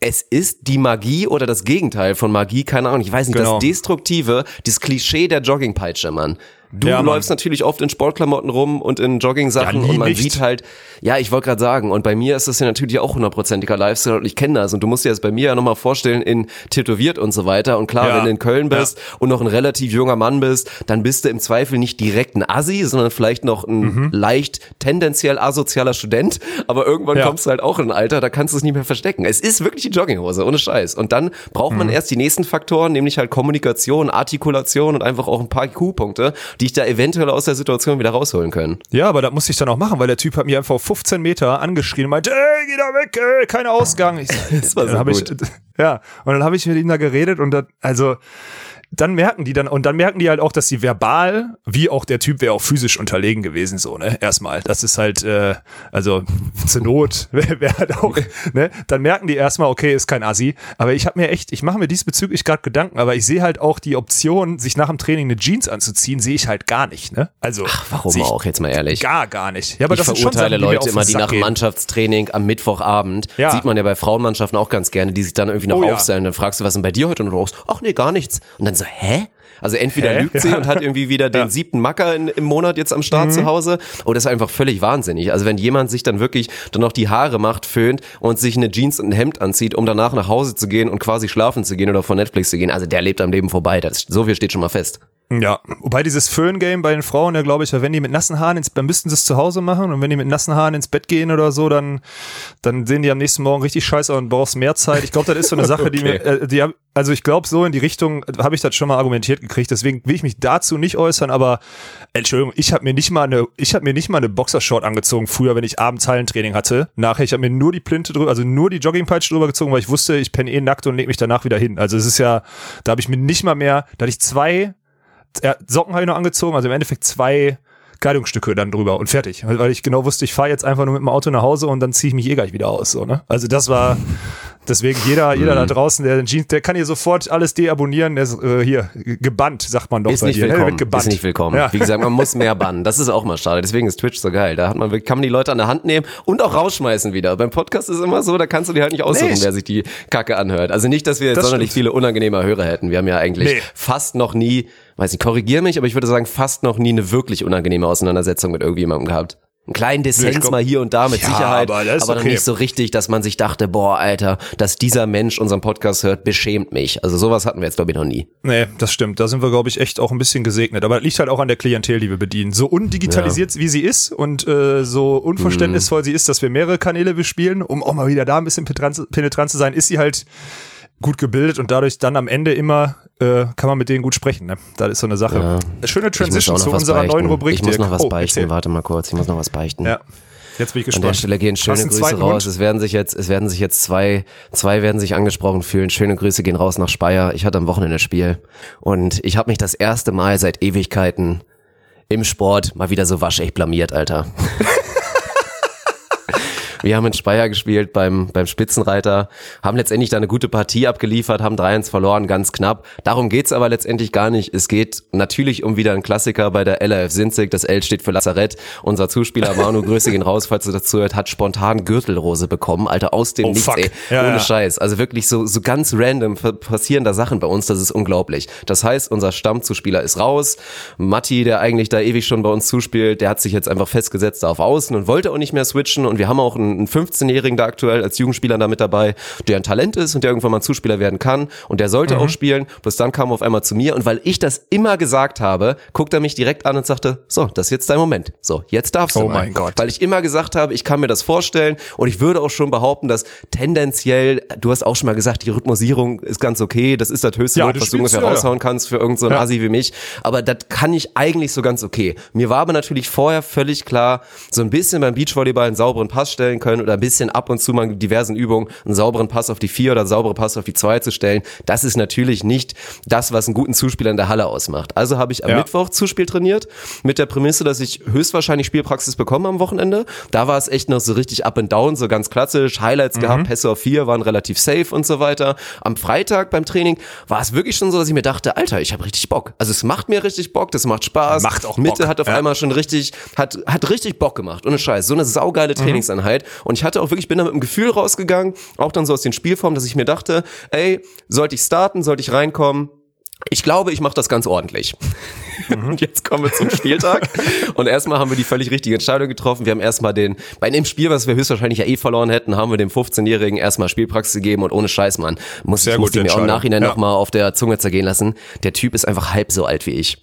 Es ist die Magie oder das Gegenteil von Magie, keine Ahnung, ich weiß nicht, Genau. das Destruktive, das Klischee der Joggingpeitsche, Mann. Du Ja, läufst natürlich oft in Sportklamotten rum und in Jogging-Sachen Ja, und man nicht. sieht halt, ja, ich wollte gerade sagen, und bei mir ist das ja natürlich auch hundertprozentiger Lifestyle und ich kenne das und du musst dir das bei mir ja nochmal vorstellen in tätowiert und so weiter und klar, Ja. wenn du in Köln bist und noch ein relativ junger Mann bist, dann bist du im Zweifel nicht direkt ein Assi, sondern vielleicht noch ein Mhm. leicht tendenziell asozialer Student, aber irgendwann kommst du halt auch in ein Alter, da kannst du es nicht mehr verstecken. Es ist wirklich die Jogginghose, ohne Scheiß. Und dann braucht Mhm. man erst die nächsten Faktoren, nämlich halt Kommunikation, Artikulation und einfach auch ein paar IQ-Punkte, die ich da eventuell aus der Situation wieder rausholen können. Ja, aber das musste ich dann auch machen, weil der Typ hat mich einfach auf 15 Meter angeschrien und meinte, ey, geh da weg, ey, kein Ausgang. Ich, (laughs) Das war so gut. Ich, (laughs) ja, und dann habe ich mit ihm da geredet und dann, also, dann merken die dann, und dann merken die halt auch, dass sie verbal, wie auch der Typ wäre auch physisch unterlegen gewesen, so, ne, erstmal. Das ist halt, äh, also, (laughs) zur Not wäre wär halt auch, (laughs) ne, dann merken die erstmal, okay, ist kein Assi. Aber ich habe mir echt, ich mache mir diesbezüglich gerade Gedanken, aber ich sehe halt auch die Option, sich nach dem Training eine Jeans anzuziehen, sehe ich halt gar nicht, ne. Also, Warum sehe ich auch, jetzt mal ehrlich? Gar, gar nicht. Ja, aber ich das verurteile Sachen, Leute immer, die nach gehen. Mannschaftstraining am Mittwochabend, Ja. sieht man ja bei Frauenmannschaften auch ganz gerne, die sich dann irgendwie noch Oh ja. aufstellen. Dann fragst du, was denn bei dir heute? Und du sagst, ach nee, gar nichts. Und dann so, hä? Also entweder Hä? lügt sie Ja. und hat irgendwie wieder den Ja. Mhm. siebten Macker in, im Monat jetzt am Start zu Hause. Oder ist einfach völlig wahnsinnig. Also wenn jemand sich dann wirklich dann noch die Haare macht, föhnt und sich eine Jeans und ein Hemd anzieht, um danach nach Hause zu gehen und quasi schlafen zu gehen oder vor Netflix zu gehen, also der lebt am Leben vorbei. Das, so viel steht schon mal fest. Ja, wobei dieses Föhn-Game bei den Frauen, ja glaube ich, wenn die mit nassen Haaren ins, dann müssten sie es zu Hause machen und wenn die mit nassen Haaren ins Bett gehen oder so, dann, dann sehen die am nächsten Morgen richtig scheiße und brauchst mehr Zeit. Ich glaube, das ist so eine (laughs) Sache, die mir, äh, die also ich glaube, so in die Richtung habe ich das schon mal argumentiert gekriegt. Deswegen will ich mich dazu nicht äußern, aber Entschuldigung, ich habe mir nicht mal eine, ich habe mir nicht mal eine Boxershort angezogen früher, wenn ich abends Hallentraining hatte. Nachher, ich habe mir nur die Plinte drüber, also nur die Joggingpeitsche drüber gezogen, weil ich wusste, ich penne eh nackt und leg mich danach wieder hin. Also es ist ja, da habe ich mir nicht mal mehr, da hatte ich zwei ja, Socken habe ich noch angezogen, also im Endeffekt zwei Kleidungsstücke dann drüber und fertig. Weil ich genau wusste, ich fahre jetzt einfach nur mit dem Auto nach Hause und dann ziehe ich mich eh gleich wieder aus. So, ne? Also das war deswegen jeder, jeder da draußen, der den Jeans, der kann hier sofort alles deabonnieren. Der ist äh, hier gebannt, sagt man doch Ist bei nicht dir. ne? willkommen. Wird gebannt. Ist nicht willkommen. Ja. Wie gesagt, man muss mehr bannen. Das ist auch mal schade. Deswegen ist Twitch so geil. Da hat man, kann man die Leute an der Hand nehmen und auch rausschmeißen wieder. Beim Podcast ist es immer so, da kannst du dir halt nicht aussuchen, Nee. wer sich die Kacke anhört. Also nicht, dass wir jetzt Das sonderlich stimmt. viele unangenehme Hörer hätten. Wir haben ja eigentlich Nee. fast noch nie, weiß nicht, korrigier mich, aber ich würde sagen, fast noch nie eine wirklich unangenehme Auseinandersetzung mit irgendjemandem gehabt. Einen kleinen Dissens glaub- mal hier und da mit Ja, Sicherheit, aber das aber noch okay. nicht so richtig, dass man sich dachte, boah, Alter, dass dieser Mensch unseren Podcast hört, beschämt mich. Also sowas hatten wir jetzt, glaube ich, noch nie. Nee, das stimmt. Da sind wir, glaube ich, echt auch ein bisschen gesegnet. Aber das liegt halt auch an der Klientel, die wir bedienen. So undigitalisiert, wie sie ist und äh, so unverständnisvoll sie ist, dass wir mehrere Kanäle bespielen, um auch mal wieder da ein bisschen penetrant, penetrant zu sein, ist sie halt gut gebildet und dadurch dann am Ende immer äh, kann man mit denen gut sprechen. Ne? Das ist so eine Sache. Schöne Ich muss Transition zu unserer beichten. neuen Rubrik. Ich muss noch was Oh, beichten. erzähl. Warte mal kurz, ich muss noch was beichten. Ja, jetzt bin ich An gespannt. der Stelle gehen schöne Grüße raus. Hund? Es werden sich jetzt, es werden sich jetzt zwei, zwei werden sich angesprochen fühlen. Schöne Grüße gehen raus nach Speyer. Ich hatte am Wochenende Spiel und ich habe mich das erste Mal seit Ewigkeiten im Sport mal wieder so waschecht blamiert, Alter. Wir haben in Speyer gespielt beim, beim Spitzenreiter, haben letztendlich da eine gute Partie abgeliefert, haben 3-1 verloren, ganz knapp. Darum geht's aber letztendlich gar nicht. Es geht natürlich um wieder einen Klassiker bei der LRF Sinzig. Das L steht für Lazarett. Unser Zuspieler Manu, (laughs) Grüße gehen raus, falls du dazu hört, hat spontan Gürtelrose bekommen. Alter, aus dem Oh, Nichts, fuck. ey. Ja, Ohne ja. Scheiß. Also wirklich so, so ganz random pa- passieren da Sachen bei uns, das ist unglaublich. Das heißt, unser Stammzuspieler ist raus. Matti, der eigentlich da ewig schon bei uns zuspielt, der hat sich jetzt einfach festgesetzt auf Außen und wollte auch nicht mehr switchen. Und wir haben auch einen einen 15-Jährigen da aktuell als Jugendspieler da mit dabei, der ein Talent ist und der irgendwann mal ein Zuspieler werden kann. Und der sollte Mhm. auch spielen. Bis dann kam er auf einmal zu mir. Und weil ich das immer gesagt habe, guckt er mich direkt an und sagte, so, das ist jetzt dein Moment. So, jetzt darfst du Oh mein Gott. Weil ich immer gesagt habe, ich kann mir das vorstellen und ich würde auch schon behaupten, dass tendenziell, du hast auch schon mal gesagt, die Rhythmusierung ist ganz okay, das ist das höchste Ja, Lob, was du ungefähr ja, raushauen kannst für irgendeinen so Ja. Assi wie mich, aber das kann ich eigentlich so ganz okay. Mir war aber natürlich vorher völlig klar, so ein bisschen beim Beachvolleyball einen sauberen Pass stellen können oder ein bisschen ab und zu mal in diversen Übungen einen sauberen Pass auf die vier oder einen sauberen Pass auf die zwei zu stellen, das ist natürlich nicht das, was einen guten Zuspieler in der Halle ausmacht. Also habe ich am Ja. Mittwoch Zuspiel trainiert mit der Prämisse, dass ich höchstwahrscheinlich Spielpraxis bekomme am Wochenende. Da war es echt noch so richtig up and down, so ganz klassisch, Highlights gehabt, Pässe auf vier waren relativ safe und so weiter. Am Freitag beim Training war es wirklich schon so, dass ich mir dachte, Alter, ich habe richtig Bock. Also es macht mir richtig Bock, das macht Spaß. Macht auch Mitte Bock, hat auf ja. einmal schon richtig, hat, hat richtig Bock gemacht. Ohne Scheiß. So eine saugeile Trainingseinheit. Und ich hatte auch wirklich, bin da mit dem Gefühl rausgegangen, auch dann so aus den Spielformen, dass ich mir dachte, ey, sollte ich starten, sollte ich reinkommen? Ich glaube, ich mache das ganz ordentlich. (laughs) Und jetzt kommen wir zum Spieltag. Und erstmal haben wir die völlig richtige Entscheidung getroffen. Wir haben erstmal den, bei dem Spiel, was wir höchstwahrscheinlich ja eh verloren hätten, haben wir dem 15-Jährigen erstmal Spielpraxis gegeben und ohne Scheiß, Mann. Muss, Sehr ich muss die mir auch im. Nachhinein Ja. nochmal auf der Zunge zergehen lassen. Der Typ ist einfach halb so alt wie ich.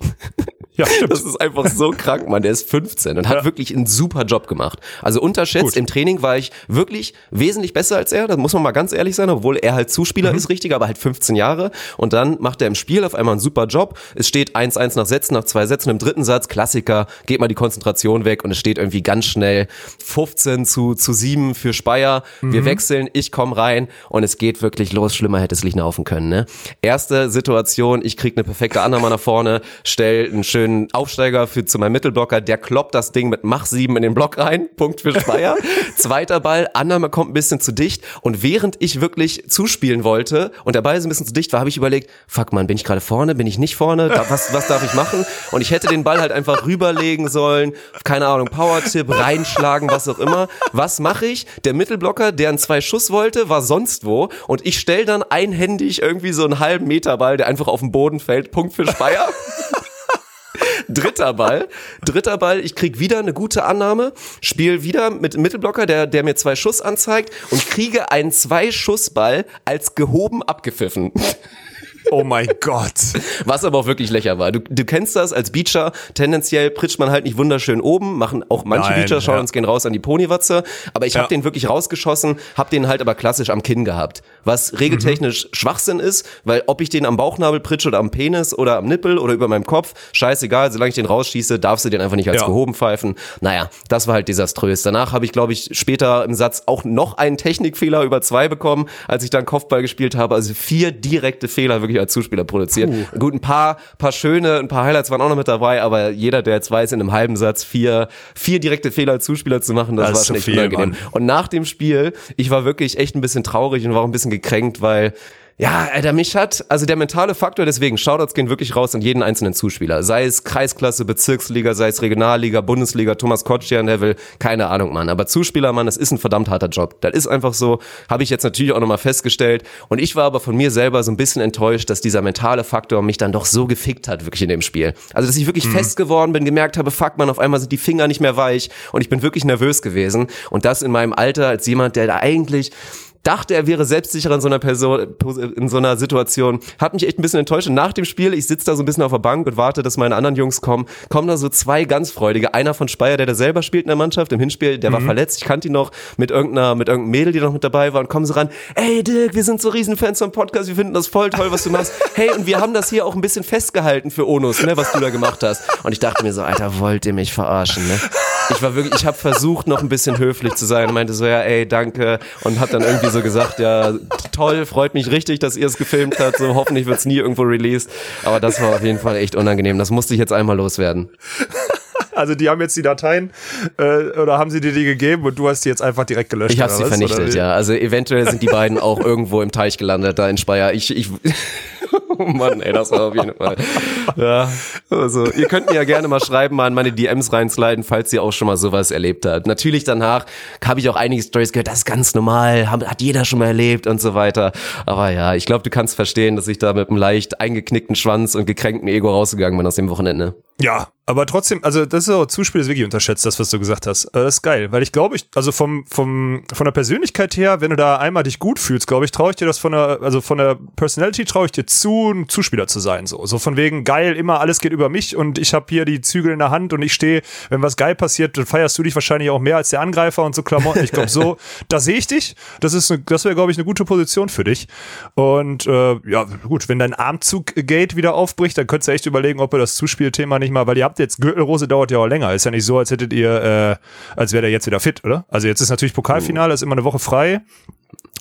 Ja, stimmt. Das ist einfach so krank, Mann. Der ist 15 und hat wirklich einen super Job gemacht. Also unterschätzt, Gut. im Training war ich wirklich wesentlich besser als er. Das muss man mal ganz ehrlich sein, obwohl er halt Zuspieler ist, richtig, aber halt 15 Jahre. Und dann macht er im Spiel auf einmal einen super Job. Es steht 1-1 nach Sätzen, nach zwei Sätzen. Im dritten Satz, Klassiker, geht mal die Konzentration weg und es steht irgendwie ganz schnell 15 zu, zu 7 für Speyer. Wir wechseln, ich komme rein und es geht wirklich los. Schlimmer hätte es nicht laufen können. Ne? Erste Situation, ich krieg eine perfekte Annahme nach vorne, stell einen schönen Aufsteiger für zu meinem Mittelblocker, der kloppt das Ding mit Mach 7 in den Block rein, (laughs) Punkt für Speyer. Zweiter Ball, Annahme kommt ein bisschen zu dicht und während ich wirklich zuspielen wollte und der Ball so ein bisschen zu dicht war, habe ich überlegt, fuck man, bin ich gerade vorne, bin ich nicht vorne, was, was darf ich machen? Und ich hätte den Ball halt einfach rüberlegen sollen, keine Ahnung, Power-Tipp, reinschlagen, was auch immer. Was mache ich? Der Mittelblocker, der einen zwei Schuss wollte, war sonst wo und ich stell dann einhändig irgendwie so einen halben Meter Ball, der einfach auf den Boden fällt, Punkt für Speyer. Dritter Ball, dritter Ball, ich krieg wieder eine gute Annahme, spiel wieder mit Mittelblocker, der, der mir zwei Schuss anzeigt und kriege einen Zwei-Schuss-Ball als gehoben abgepfiffen. Oh mein Gott. Was aber auch wirklich lächer war. Du, du kennst das als Beacher. Tendenziell pritscht man halt nicht wunderschön oben, machen auch manche Nein, Beacher, schauen ja. uns gehen raus an die Ponywatze. Aber ich Ja. habe den wirklich rausgeschossen, habe den halt aber klassisch am Kinn gehabt. Was regeltechnisch Mhm. Schwachsinn ist, weil ob ich den am Bauchnabel pritsche oder am Penis oder am Nippel oder über meinem Kopf, scheißegal, solange ich den rausschieße, darfst du den einfach nicht als Ja. gehoben pfeifen. Naja, das war halt desaströs. Danach habe ich, glaube ich, später im Satz auch noch einen Technikfehler über zwei bekommen, als ich dann Kopfball gespielt habe. Also vier direkte Fehler wirklich als Zuspieler produziert. Gut, ein paar, paar schöne, ein paar Highlights waren auch noch mit dabei, aber jeder, der jetzt weiß, in einem halben Satz vier, vier direkte Fehler als Zuspieler zu machen, das, Das war schon echt viel, unangenehm. Mann. Und nach dem Spiel, ich war wirklich echt ein bisschen traurig und war auch ein bisschen gekränkt, weil ja, Alter, mich hat, also der mentale Faktor, deswegen, Shoutouts gehen wirklich raus an jeden einzelnen Zuspieler. Sei es Kreisklasse, Bezirksliga, sei es Regionalliga, Bundesliga, Thomas Kotschian Level, keine Ahnung, Mann. Aber Zuspieler, Mann, das ist ein verdammt harter Job. Das ist einfach so, habe ich jetzt natürlich auch nochmal festgestellt. Und ich war aber von mir selber so ein bisschen enttäuscht, dass dieser mentale Faktor mich dann doch so gefickt hat, wirklich in dem Spiel. Also, dass ich wirklich fest geworden bin, gemerkt habe, fuck, man, auf einmal sind die Finger nicht mehr weich und ich bin wirklich nervös gewesen. Und das in meinem Alter als jemand, der da eigentlich dachte, er wäre selbstsicherer in so einer Person, in so einer Situation. Hat mich echt ein bisschen enttäuscht. Und nach dem Spiel, ich sitze da so ein bisschen auf der Bank und warte, dass meine anderen Jungs kommen, kommen da so zwei ganz freudige. Einer von Speyer, der da selber spielt in der Mannschaft, im Hinspiel, der war verletzt. Ich kannte ihn noch mit irgendeiner, mit irgendeinem Mädel, die noch mit dabei war und kommen so ran. Ey, Dirk, wir sind so Riesenfans vom Podcast. Wir finden das voll toll, was du machst. (laughs) Hey, und wir haben das hier auch ein bisschen festgehalten für Onus, ne, was du da gemacht hast. Und ich dachte mir so, Alter, wollt ihr mich verarschen, ne? Ich war wirklich, ich habe versucht, noch ein bisschen höflich zu sein und meinte so, ja, ey, danke. Und hab dann irgendwie so gesagt, ja, toll, freut mich richtig, dass ihr es gefilmt habt. So, hoffentlich wird's nie irgendwo released. Aber das war auf jeden Fall echt unangenehm. Das musste ich jetzt einmal loswerden. Also die haben jetzt die Dateien äh, oder haben sie dir die gegeben und du hast die jetzt einfach direkt gelöscht? Ich habe sie was? vernichtet, ja. Also eventuell sind die beiden auch irgendwo im Teich gelandet, da in Speyer. Ich, ich, oh Mann, ey, das war auf jeden Fall. Ja, also ihr könnt mir ja gerne mal schreiben, mal in meine DMs reinsliden, falls ihr auch schon mal sowas erlebt habt. Natürlich danach habe ich auch einige Stories gehört, das ist ganz normal, hat jeder schon mal erlebt und so weiter. Aber ja, ich glaube, du kannst verstehen, dass ich da mit einem leicht eingeknickten Schwanz und gekränkten Ego rausgegangen bin aus dem Wochenende. Ja, aber trotzdem, also das ist auch Zuspiel ist wirklich unterschätzt, das, was du gesagt hast. Äh, Das ist geil, weil ich glaube, ich, also vom, vom, von der Persönlichkeit her, wenn du da einmal dich gut fühlst, glaube ich, traue ich dir das von der, also von der Personality traue ich dir zu, ein Zuspieler zu sein. So, so von wegen geil, immer alles geht über mich und ich habe hier die Zügel in der Hand und ich stehe, wenn was geil passiert, dann feierst du dich wahrscheinlich auch mehr als der Angreifer und so Klamotten. Ich glaube, so, (laughs) da sehe ich dich. Das ist, eine, das wäre, glaube ich, eine gute Position für dich. Und äh, ja, gut, wenn dein Armzug-Gate wieder aufbricht, dann könntest du echt überlegen, ob ihr das Zuspielthema nicht mal, weil ihr habt jetzt Gürtelrose dauert ja auch länger. Ist ja nicht so, als hättet ihr, äh, als wäre der jetzt wieder fit, oder? Also jetzt ist natürlich Pokalfinale, ist immer eine Woche frei.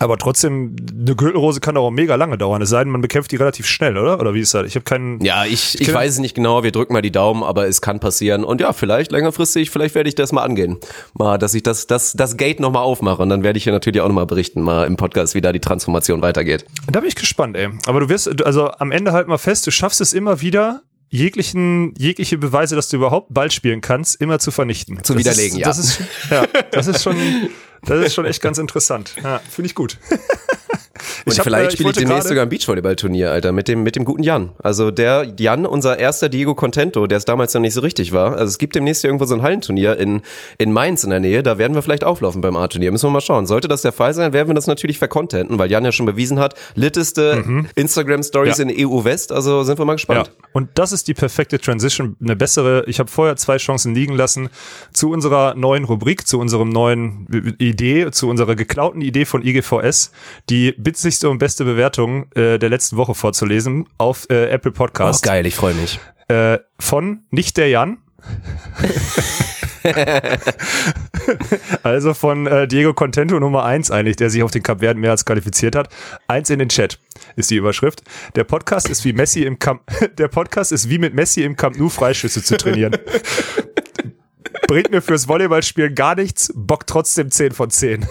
Aber trotzdem, eine Gürtelrose kann doch auch mega lange dauern. Es sei denn, man bekämpft die relativ schnell, oder? Oder wie ist das? Ich habe keinen. Ja, ich, ich kenn- weiß es nicht genau, wir drücken mal die Daumen, aber es kann passieren. Und ja, vielleicht längerfristig, vielleicht werde ich das mal angehen. Mal, dass ich das, das, das Gate nochmal aufmache. Und dann werde ich hier natürlich auch nochmal berichten, mal im Podcast, wie da die Transformation weitergeht. Da bin ich gespannt, ey. Aber du wirst, also am Ende halt mal fest, du schaffst es immer wieder, jeglichen, jegliche Beweise, dass du überhaupt Ball spielen kannst, immer zu vernichten. Zu Das widerlegen, ist, ja. Das ist, ja. Das ist schon, das ist schon echt ganz interessant. Ja, finde ich gut. (laughs) Und hab, vielleicht äh, spiele ich wollte demnächst sogar ein Beachvolleyball-Turnier, Alter, mit dem, mit dem guten Jan. Also der Jan, unser erster Diego Contento, der es damals noch nicht so richtig war. Also es gibt demnächst irgendwo so ein Hallenturnier in, in Mainz in der Nähe. Da werden wir vielleicht auflaufen beim A-Turnier. Müssen wir mal schauen. Sollte das der Fall sein, werden wir das natürlich vercontenten, weil Jan ja schon bewiesen hat, litteste Instagram-Stories Mhm. Ja. in EU West. Also sind wir mal Ja, gespannt. und das ist die perfekte Transition, eine bessere. Ich habe vorher zwei Chancen liegen lassen zu unserer neuen Rubrik, zu unserem neuen Idee, zu unserer geklauten Idee von IGVS, die witzigste und beste Bewertung äh, der letzten Woche vorzulesen auf äh, Apple Oh, Podcast geil, ich freue mich. äh, von nicht der Jan. (laughs) also von äh, Diego Contento Nummer eins eigentlich, der sich auf den Cup Verden mehr als qualifiziert hat. Eins in den Chat ist die Überschrift. Der Podcast ist wie Messi im Camp, (laughs) der Podcast ist wie mit Messi im Camp Nou Freischüsse zu trainieren. (laughs) Bringt mir fürs Volleyballspielen gar nichts, Bock trotzdem 10 von 10.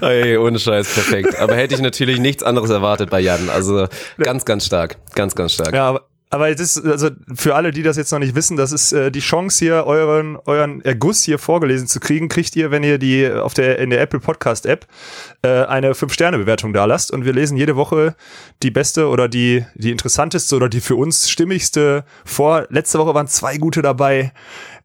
Ey, ohne Scheiß, perfekt. Aber hätte ich natürlich nichts anderes erwartet bei Jan. Also ganz, ganz stark. Ganz, ganz stark. Ja, aber, aber das ist, also für alle, die das jetzt noch nicht wissen, das ist äh, die Chance hier, euren, euren Erguss hier vorgelesen zu kriegen, kriegt ihr, wenn ihr die auf der, in der Apple Podcast App äh, eine 5-Sterne-Bewertung da lasst. Und wir lesen jede Woche die beste oder die, die interessanteste oder die für uns stimmigste vor. Letzte Woche waren zwei gute dabei.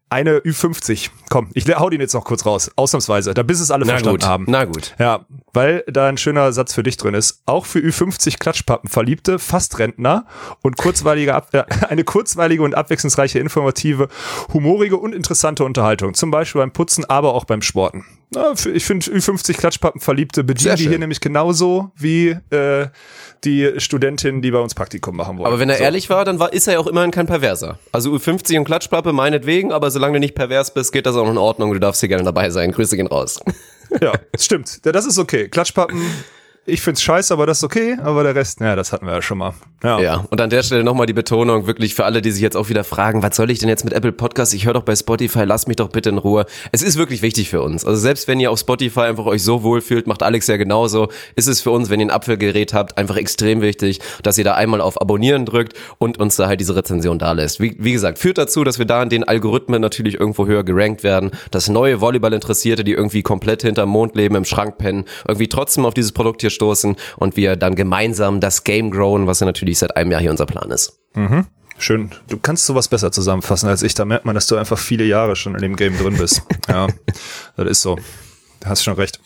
Eine Ü50. Komm, ich hau den jetzt noch kurz raus. Ausnahmsweise, da bis es alle Na verstanden gut, haben. na gut. Ja, weil da ein schöner Satz für dich drin ist. Auch für Ü50 Klatschpappen Verliebte, Fastrentner und kurzweilige Ab äh, (laughs) eine kurzweilige und abwechslungsreiche, informative, humorige und interessante Unterhaltung. Zum Beispiel beim Putzen, aber auch beim Sporten. Na, ich finde Ü50 Klatschpappen Verliebte Sehr bedienen die hier nämlich genauso wie äh, die Studentinnen, die bei uns Praktikum machen wollen. Aber wenn er So. ehrlich war, dann war, ist er ja auch immerhin kein Perverser. Also U50 und Klatschpappe meinetwegen, aber solange du nicht pervers bist, geht das auch in Ordnung. Du darfst hier gerne dabei sein. Grüße gehen raus. Ja, stimmt. Ja, das ist okay. Klatschpappen, (laughs) ich find's scheiße, aber das ist okay. Aber der Rest, ja, das hatten wir ja schon mal. Ja. Ja, und an der Stelle nochmal die Betonung, wirklich für alle, die sich jetzt auch wieder fragen, was soll ich denn jetzt mit Apple Podcasts? Ich höre doch bei Spotify, lasst mich doch bitte in Ruhe. Es ist wirklich wichtig für uns. Also selbst wenn ihr auf Spotify einfach euch so wohlfühlt, macht Alex ja genauso, ist es für uns, wenn ihr ein Apfelgerät habt, einfach extrem wichtig, dass ihr da einmal auf Abonnieren drückt und uns da halt diese Rezension da lässt. Wie, wie gesagt, führt dazu, dass wir da in den Algorithmen natürlich irgendwo höher gerankt werden, dass neue Volleyball-Interessierte, die irgendwie komplett hinterm Mond leben, im Schrank pennen, irgendwie trotzdem auf dieses Produkt hier stoßen und wir dann gemeinsam das Game growen, was ja natürlich seit einem Jahr hier unser Plan ist. Schön. Du kannst sowas besser zusammenfassen als ich. Da merkt man, dass du einfach viele Jahre schon in dem Game drin bist. (laughs) ja, das ist so. Du hast schon recht.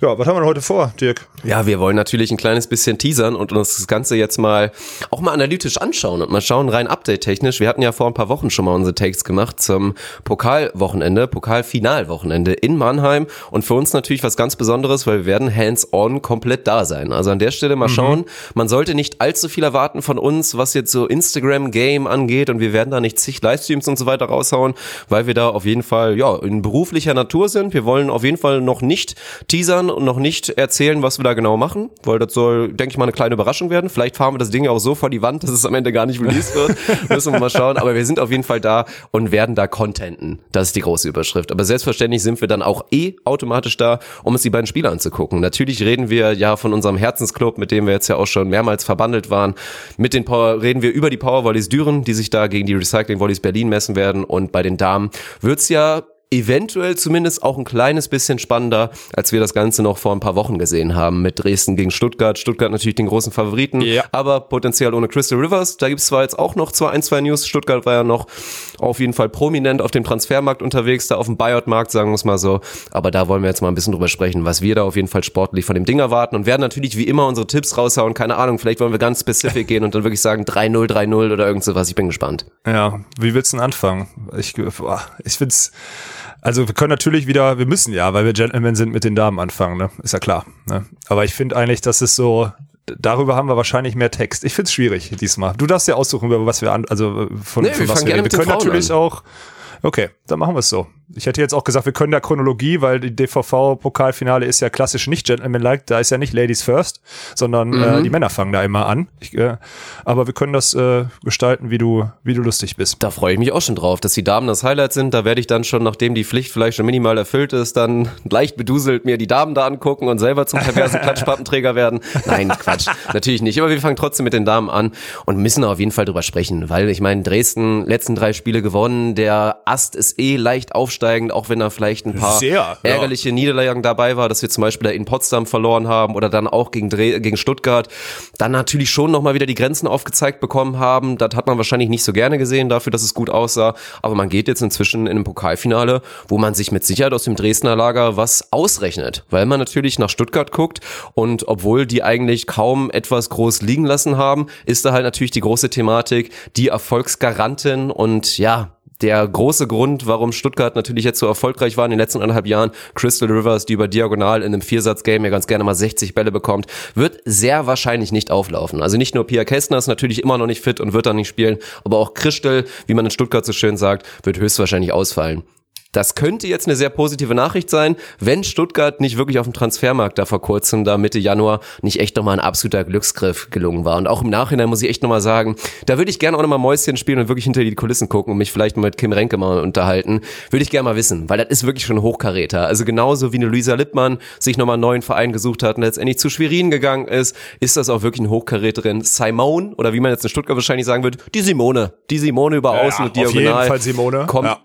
Ja, was haben wir denn heute vor, Dirk? Ja, wir wollen natürlich ein kleines bisschen teasern und uns das Ganze jetzt mal auch mal analytisch anschauen und mal schauen, rein update-technisch. Wir hatten ja vor ein paar Wochen schon mal unsere Takes gemacht zum Pokalwochenende, Pokalfinalwochenende in Mannheim und für uns natürlich was ganz Besonderes, weil wir werden hands-on komplett da sein. Also an der Stelle mal schauen, man sollte nicht allzu viel erwarten von uns, was jetzt so Instagram-Game angeht und wir werden da nicht zig Livestreams und so weiter raushauen, weil wir da auf jeden Fall, ja, in beruflicher Natur sind. Wir wollen auf jeden Fall noch nicht teasern und noch nicht erzählen, was wir da genau machen, weil das soll, denke ich mal, eine kleine Überraschung werden. Vielleicht fahren wir das Ding ja auch so vor die Wand, dass es am Ende gar nicht released wird. (laughs) Müssen wir mal schauen. Aber wir sind auf jeden Fall da und werden da contenten. Das ist die große Überschrift. Aber selbstverständlich sind wir dann auch eh automatisch da, um uns die beiden Spiele anzugucken. Natürlich reden wir ja von unserem Herzensclub, mit dem wir jetzt ja auch schon mehrmals verbandelt waren. Mit den Power, reden wir über die Power Volleys Düren, die sich da gegen die Recycling Volleys Berlin messen werden. Und bei den Damen wird's ja eventuell zumindest auch ein kleines bisschen spannender, als wir das Ganze noch vor ein paar Wochen gesehen haben mit Dresden gegen Stuttgart. Stuttgart natürlich den großen Favoriten, Ja. aber potenziell ohne Crystal Rivers. Da gibt's zwar jetzt auch noch zwei, ein, zwei News. Stuttgart war ja noch auf jeden Fall prominent auf dem Transfermarkt unterwegs, da auf dem Buyout-Markt, sagen wir es mal so. Aber da wollen wir jetzt mal ein bisschen drüber sprechen, was wir da auf jeden Fall sportlich von dem Ding erwarten und werden natürlich wie immer unsere Tipps raushauen. Keine Ahnung, vielleicht wollen wir ganz spezifisch gehen und dann wirklich sagen 3-0, 3-0 oder irgend sowas. Ich bin gespannt. Ja, wie willst du denn anfangen? Ich, boah, ich find's, also wir können natürlich wieder, wir müssen ja, weil wir Gentlemen sind, mit den Damen anfangen, ne? Ist ja klar. Ne? Aber ich finde eigentlich, dass es so, darüber haben wir wahrscheinlich mehr Text. Ich find's schwierig diesmal. Du darfst ja aussuchen, über was wir an, also von, Nee, von wir was wir reden. Wir können natürlich an. auch, okay, dann machen wir es so. Ich hätte jetzt auch gesagt, wir können der Chronologie, weil die DVV-Pokalfinale ist ja klassisch nicht Gentleman-like, da ist ja nicht Ladies First, sondern Mhm. äh, die Männer fangen da immer an. Ich, äh, aber wir können das äh, gestalten, wie du, wie du lustig bist. Da freue ich mich auch schon drauf, dass die Damen das Highlight sind. Da werde ich dann schon, nachdem die Pflicht vielleicht schon minimal erfüllt ist, dann leicht beduselt mir die Damen da angucken und selber zum perversen (laughs) Klatschpappenträger werden. Nein, Quatsch, natürlich nicht. Aber wir fangen trotzdem mit den Damen an und müssen auf jeden Fall drüber sprechen, weil ich meine, Dresden letzten drei Spiele gewonnen. Der Ast ist eh leicht aufsteigend, auch wenn da vielleicht ein paar Sehr, ja. ärgerliche Niederlagen dabei war, dass wir zum Beispiel da in Potsdam verloren haben oder dann auch gegen, Dre gegen Stuttgart. Dann natürlich schon nochmal wieder die Grenzen aufgezeigt bekommen haben. Das hat man wahrscheinlich nicht so gerne gesehen dafür, dass es gut aussah. Aber man geht jetzt inzwischen in einem Pokalfinale, wo man sich mit Sicherheit aus dem Dresdner Lager was ausrechnet. Weil man natürlich nach Stuttgart guckt und obwohl die eigentlich kaum etwas groß liegen lassen haben, ist da halt natürlich die große Thematik, die Erfolgsgarantin und ja, der große Grund, warum Stuttgart natürlich jetzt so erfolgreich war in den letzten anderthalb Jahren, Crystal Rivers, die über Diagonal in einem Viersatz-Game ja ganz gerne mal 60 Bälle bekommt, wird sehr wahrscheinlich nicht auflaufen. Also nicht nur Pia Kästner ist natürlich immer noch nicht fit und wird dann nicht spielen, aber auch Christel, wie man in Stuttgart so schön sagt, wird höchstwahrscheinlich ausfallen. Das könnte jetzt eine sehr positive Nachricht sein, wenn Stuttgart nicht wirklich auf dem Transfermarkt da vor kurzem, da Mitte Januar, nicht echt nochmal ein absoluter Glücksgriff gelungen war. Und auch im Nachhinein muss ich echt nochmal sagen, da würde ich gerne auch nochmal Mäuschen spielen und wirklich hinter die Kulissen gucken und mich vielleicht mal mit Kim Renke mal unterhalten. Würde ich gerne mal wissen, weil das ist wirklich schon ein Hochkaräter. Also genauso wie eine Luisa Lippmann sich nochmal einen neuen Verein gesucht hat und letztendlich zu Schwerin gegangen ist, ist das auch wirklich eine Hochkaräterin. Simone, oder wie man jetzt in Stuttgart wahrscheinlich sagen wird, die Simone. Die Simone über Außen und auf jeden Diagonal. Fall Simone. Kommt Ja.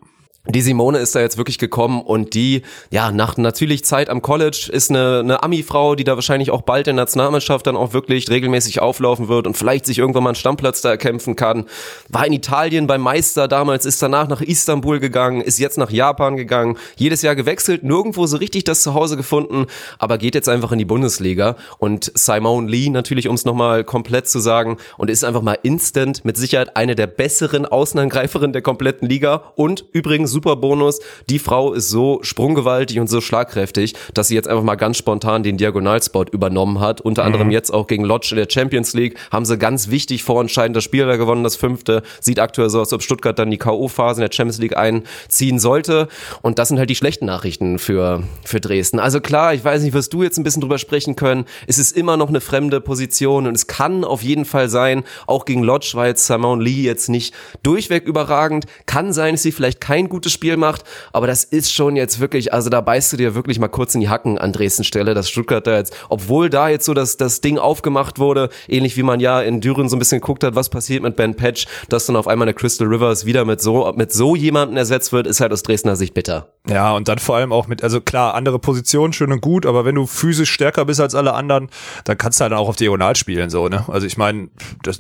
Die Simone ist da jetzt wirklich gekommen und die, ja, nach natürlich Zeit am College ist eine, eine Ami-Frau, die da wahrscheinlich auch bald in der Nationalmannschaft dann auch wirklich regelmäßig auflaufen wird und vielleicht sich irgendwann mal einen Stammplatz da erkämpfen kann. War in Italien beim Meister damals, ist danach nach Istanbul gegangen, ist jetzt nach Japan gegangen, jedes Jahr gewechselt, nirgendwo so richtig das Zuhause gefunden, aber geht jetzt einfach in die Bundesliga und Simone Lee natürlich, um es nochmal komplett zu sagen und ist einfach mal instant mit Sicherheit eine der besseren Außenangreiferinnen der kompletten Liga und übrigens super Bonus. Die Frau ist so sprunggewaltig und so schlagkräftig, dass sie jetzt einfach mal ganz spontan den Diagonalspot übernommen hat. Unter mhm. anderem jetzt auch gegen Lodge in der Champions League haben sie ganz wichtig vorentscheidend das Spiel da gewonnen, das fünfte. Sieht aktuell so aus, als ob Stuttgart dann die K.O.-Phase in der Champions League einziehen sollte. Und das sind halt die schlechten Nachrichten für, für Dresden. Also klar, ich weiß nicht, wirst du jetzt ein bisschen drüber sprechen können. Es ist immer noch eine fremde Position und es kann auf jeden Fall sein, auch gegen Lodge war jetzt Simon Lee jetzt nicht durchweg überragend. Kann sein, dass sie vielleicht kein gutes Spiel macht, aber das ist schon jetzt wirklich, also da beißt du dir wirklich mal kurz in die Hacken an Dresden Stelle, dass Stuttgart da jetzt, obwohl da jetzt so das, das Ding aufgemacht wurde, ähnlich wie man ja in Düren so ein bisschen geguckt hat, was passiert mit Ben Patch, dass dann auf einmal eine Crystal Rivers wieder mit so, mit so jemandem ersetzt wird, ist halt aus Dresdner Sicht bitter. Ja, und dann vor allem auch mit, also klar, andere Positionen, schön und gut, aber wenn du physisch stärker bist als alle anderen, dann kannst du halt auch auf Diagonal spielen, so, ne? Also ich meine,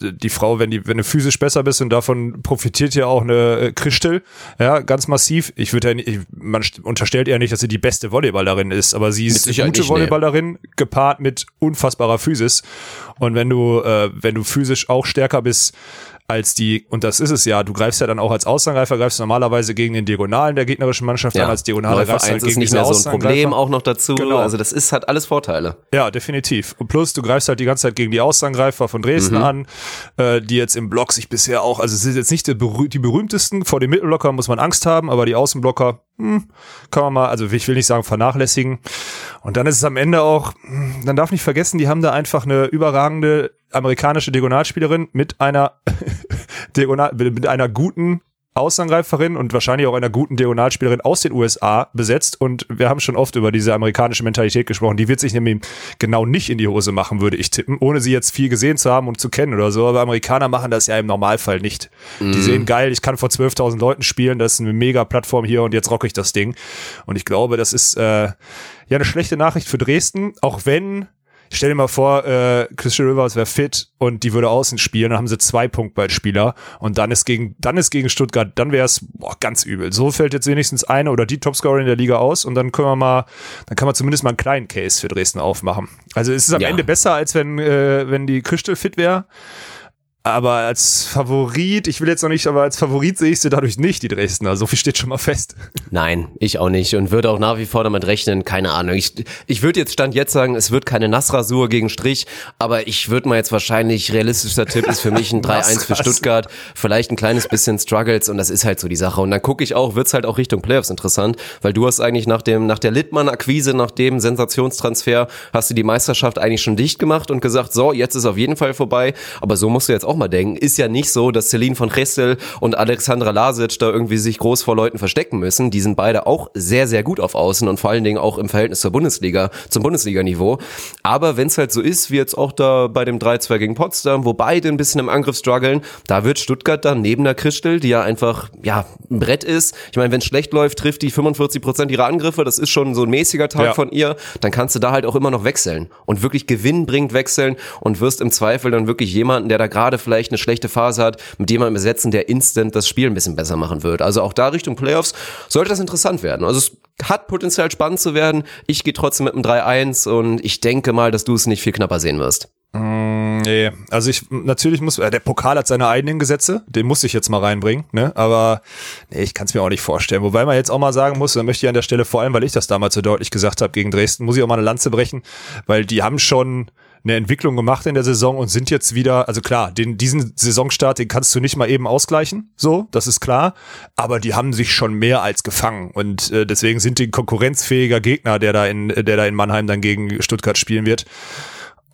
die Frau, wenn die, wenn du physisch besser bist und davon profitiert ja auch eine äh, Christel, ja, ganz massiv, ich würde ja nicht, man unterstellt ja nicht, dass sie die beste Volleyballerin ist, aber sie ist eine gute Volleyballerin nee. gepaart mit unfassbarer Physis. Und wenn du, äh, wenn du physisch auch stärker bist, als die, und das ist es ja, du greifst ja dann auch als Außenangreifer, greifst normalerweise gegen den Diagonalen der gegnerischen Mannschaft ja. an, als Diagonale greifst halt gegen nicht mehr so ein Problem auch noch dazu. Genau. Also das ist hat alles Vorteile. Ja, definitiv. Und plus, du greifst halt die ganze Zeit gegen die Außenangreifer von Dresden mhm. an, äh, die jetzt im Block sich bisher auch, also es sind jetzt nicht die, berüh die berühmtesten, vor den Mittelblocker muss man Angst haben, aber die Außenblocker, hm, kann man mal, also ich will nicht sagen vernachlässigen. Und dann ist es am Ende auch, hm, dann darf nicht vergessen, die haben da einfach eine überragende amerikanische Diagonalspielerin mit einer (laughs) Diagonal, mit einer guten Außenangreiferin und wahrscheinlich auch einer guten Diagonalspielerin aus den USA besetzt. Und wir haben schon oft über diese amerikanische Mentalität gesprochen. Die wird sich nämlich genau nicht in die Hose machen, würde ich tippen, ohne sie jetzt viel gesehen zu haben und zu kennen oder so. Aber Amerikaner machen das ja im Normalfall nicht. Mm. Die mhm. sehen geil, ich kann vor 12.000 Leuten spielen, das ist eine mega Plattform hier und jetzt rocke ich das Ding. Und ich glaube, das ist äh, ja eine schlechte Nachricht für Dresden, auch wenn Stell dir mal vor, äh, Christian Rivers wäre fit und die würde außen spielen, dann haben sie zwei Punktballspieler und dann ist gegen, dann ist gegen Stuttgart, dann wäre es ganz übel. So fällt jetzt wenigstens eine oder die Topscorer in der Liga aus und dann können wir mal, dann kann man zumindest mal einen kleinen Case für Dresden aufmachen. Also es ist am ja. Ende besser, als wenn, äh, wenn die Crystal fit wäre. Aber als Favorit, ich will jetzt noch nicht, aber als Favorit sehe ich sie dadurch nicht, die Dresdner. So viel steht schon mal fest. Nein, ich auch nicht und würde auch nach wie vor damit rechnen, keine Ahnung. Ich, ich würde jetzt Stand jetzt sagen, es wird keine Nassrasur gegen Strich, aber ich würde mal jetzt wahrscheinlich, realistischer Tipp ist für mich ein (laughs) 3-1 für Stuttgart, vielleicht ein kleines bisschen Struggles und das ist halt so die Sache. Und dann gucke ich auch, wird's halt auch Richtung Playoffs interessant, weil du hast eigentlich nach dem, nach der Littmann-Akquise, nach dem Sensationstransfer, hast du die Meisterschaft eigentlich schon dicht gemacht und gesagt, so, jetzt ist auf jeden Fall vorbei, aber so musst du jetzt auch auch mal denken, ist ja nicht so, dass Celine von Restel und Alexandra Lasic da irgendwie sich groß vor Leuten verstecken müssen. Die sind beide auch sehr, sehr gut auf Außen und vor allen Dingen auch im Verhältnis zur Bundesliga, zum Bundesliga-Niveau. Aber wenn es halt so ist, wie jetzt auch da bei dem 3-2 gegen Potsdam, wo beide ein bisschen im Angriff strugglen, da wird Stuttgart dann neben der Christel, die ja einfach, ja, ein Brett ist. Ich meine, wenn es schlecht läuft, trifft die 45 Prozent ihrer Angriffe. Das ist schon so ein mäßiger Tag ja. von ihr. Dann kannst du da halt auch immer noch wechseln und wirklich gewinnbringend wechseln und wirst im Zweifel dann wirklich jemanden, der da gerade vielleicht eine schlechte Phase hat, mit jemandem besetzen, der instant das Spiel ein bisschen besser machen wird. Also auch da Richtung Playoffs sollte das interessant werden. Also es hat Potenzial spannend zu werden. Ich gehe trotzdem mit einem 3-1 und ich denke mal, dass du es nicht viel knapper sehen wirst. Mm, nee, also ich natürlich muss äh, der Pokal hat seine eigenen Gesetze, den muss ich jetzt mal reinbringen, ne? Aber nee, ich kann es mir auch nicht vorstellen. Wobei man jetzt auch mal sagen muss, da möchte ich an der Stelle vor allem, weil ich das damals so deutlich gesagt habe gegen Dresden, muss ich auch mal eine Lanze brechen, weil die haben schon eine Entwicklung gemacht in der Saison und sind jetzt wieder, also klar, den, diesen Saisonstart, den kannst du nicht mal eben ausgleichen, so, das ist klar, aber die haben sich schon mehr als gefangen und äh, deswegen sind die konkurrenzfähiger Gegner, der da in, der da in Mannheim dann gegen Stuttgart spielen wird.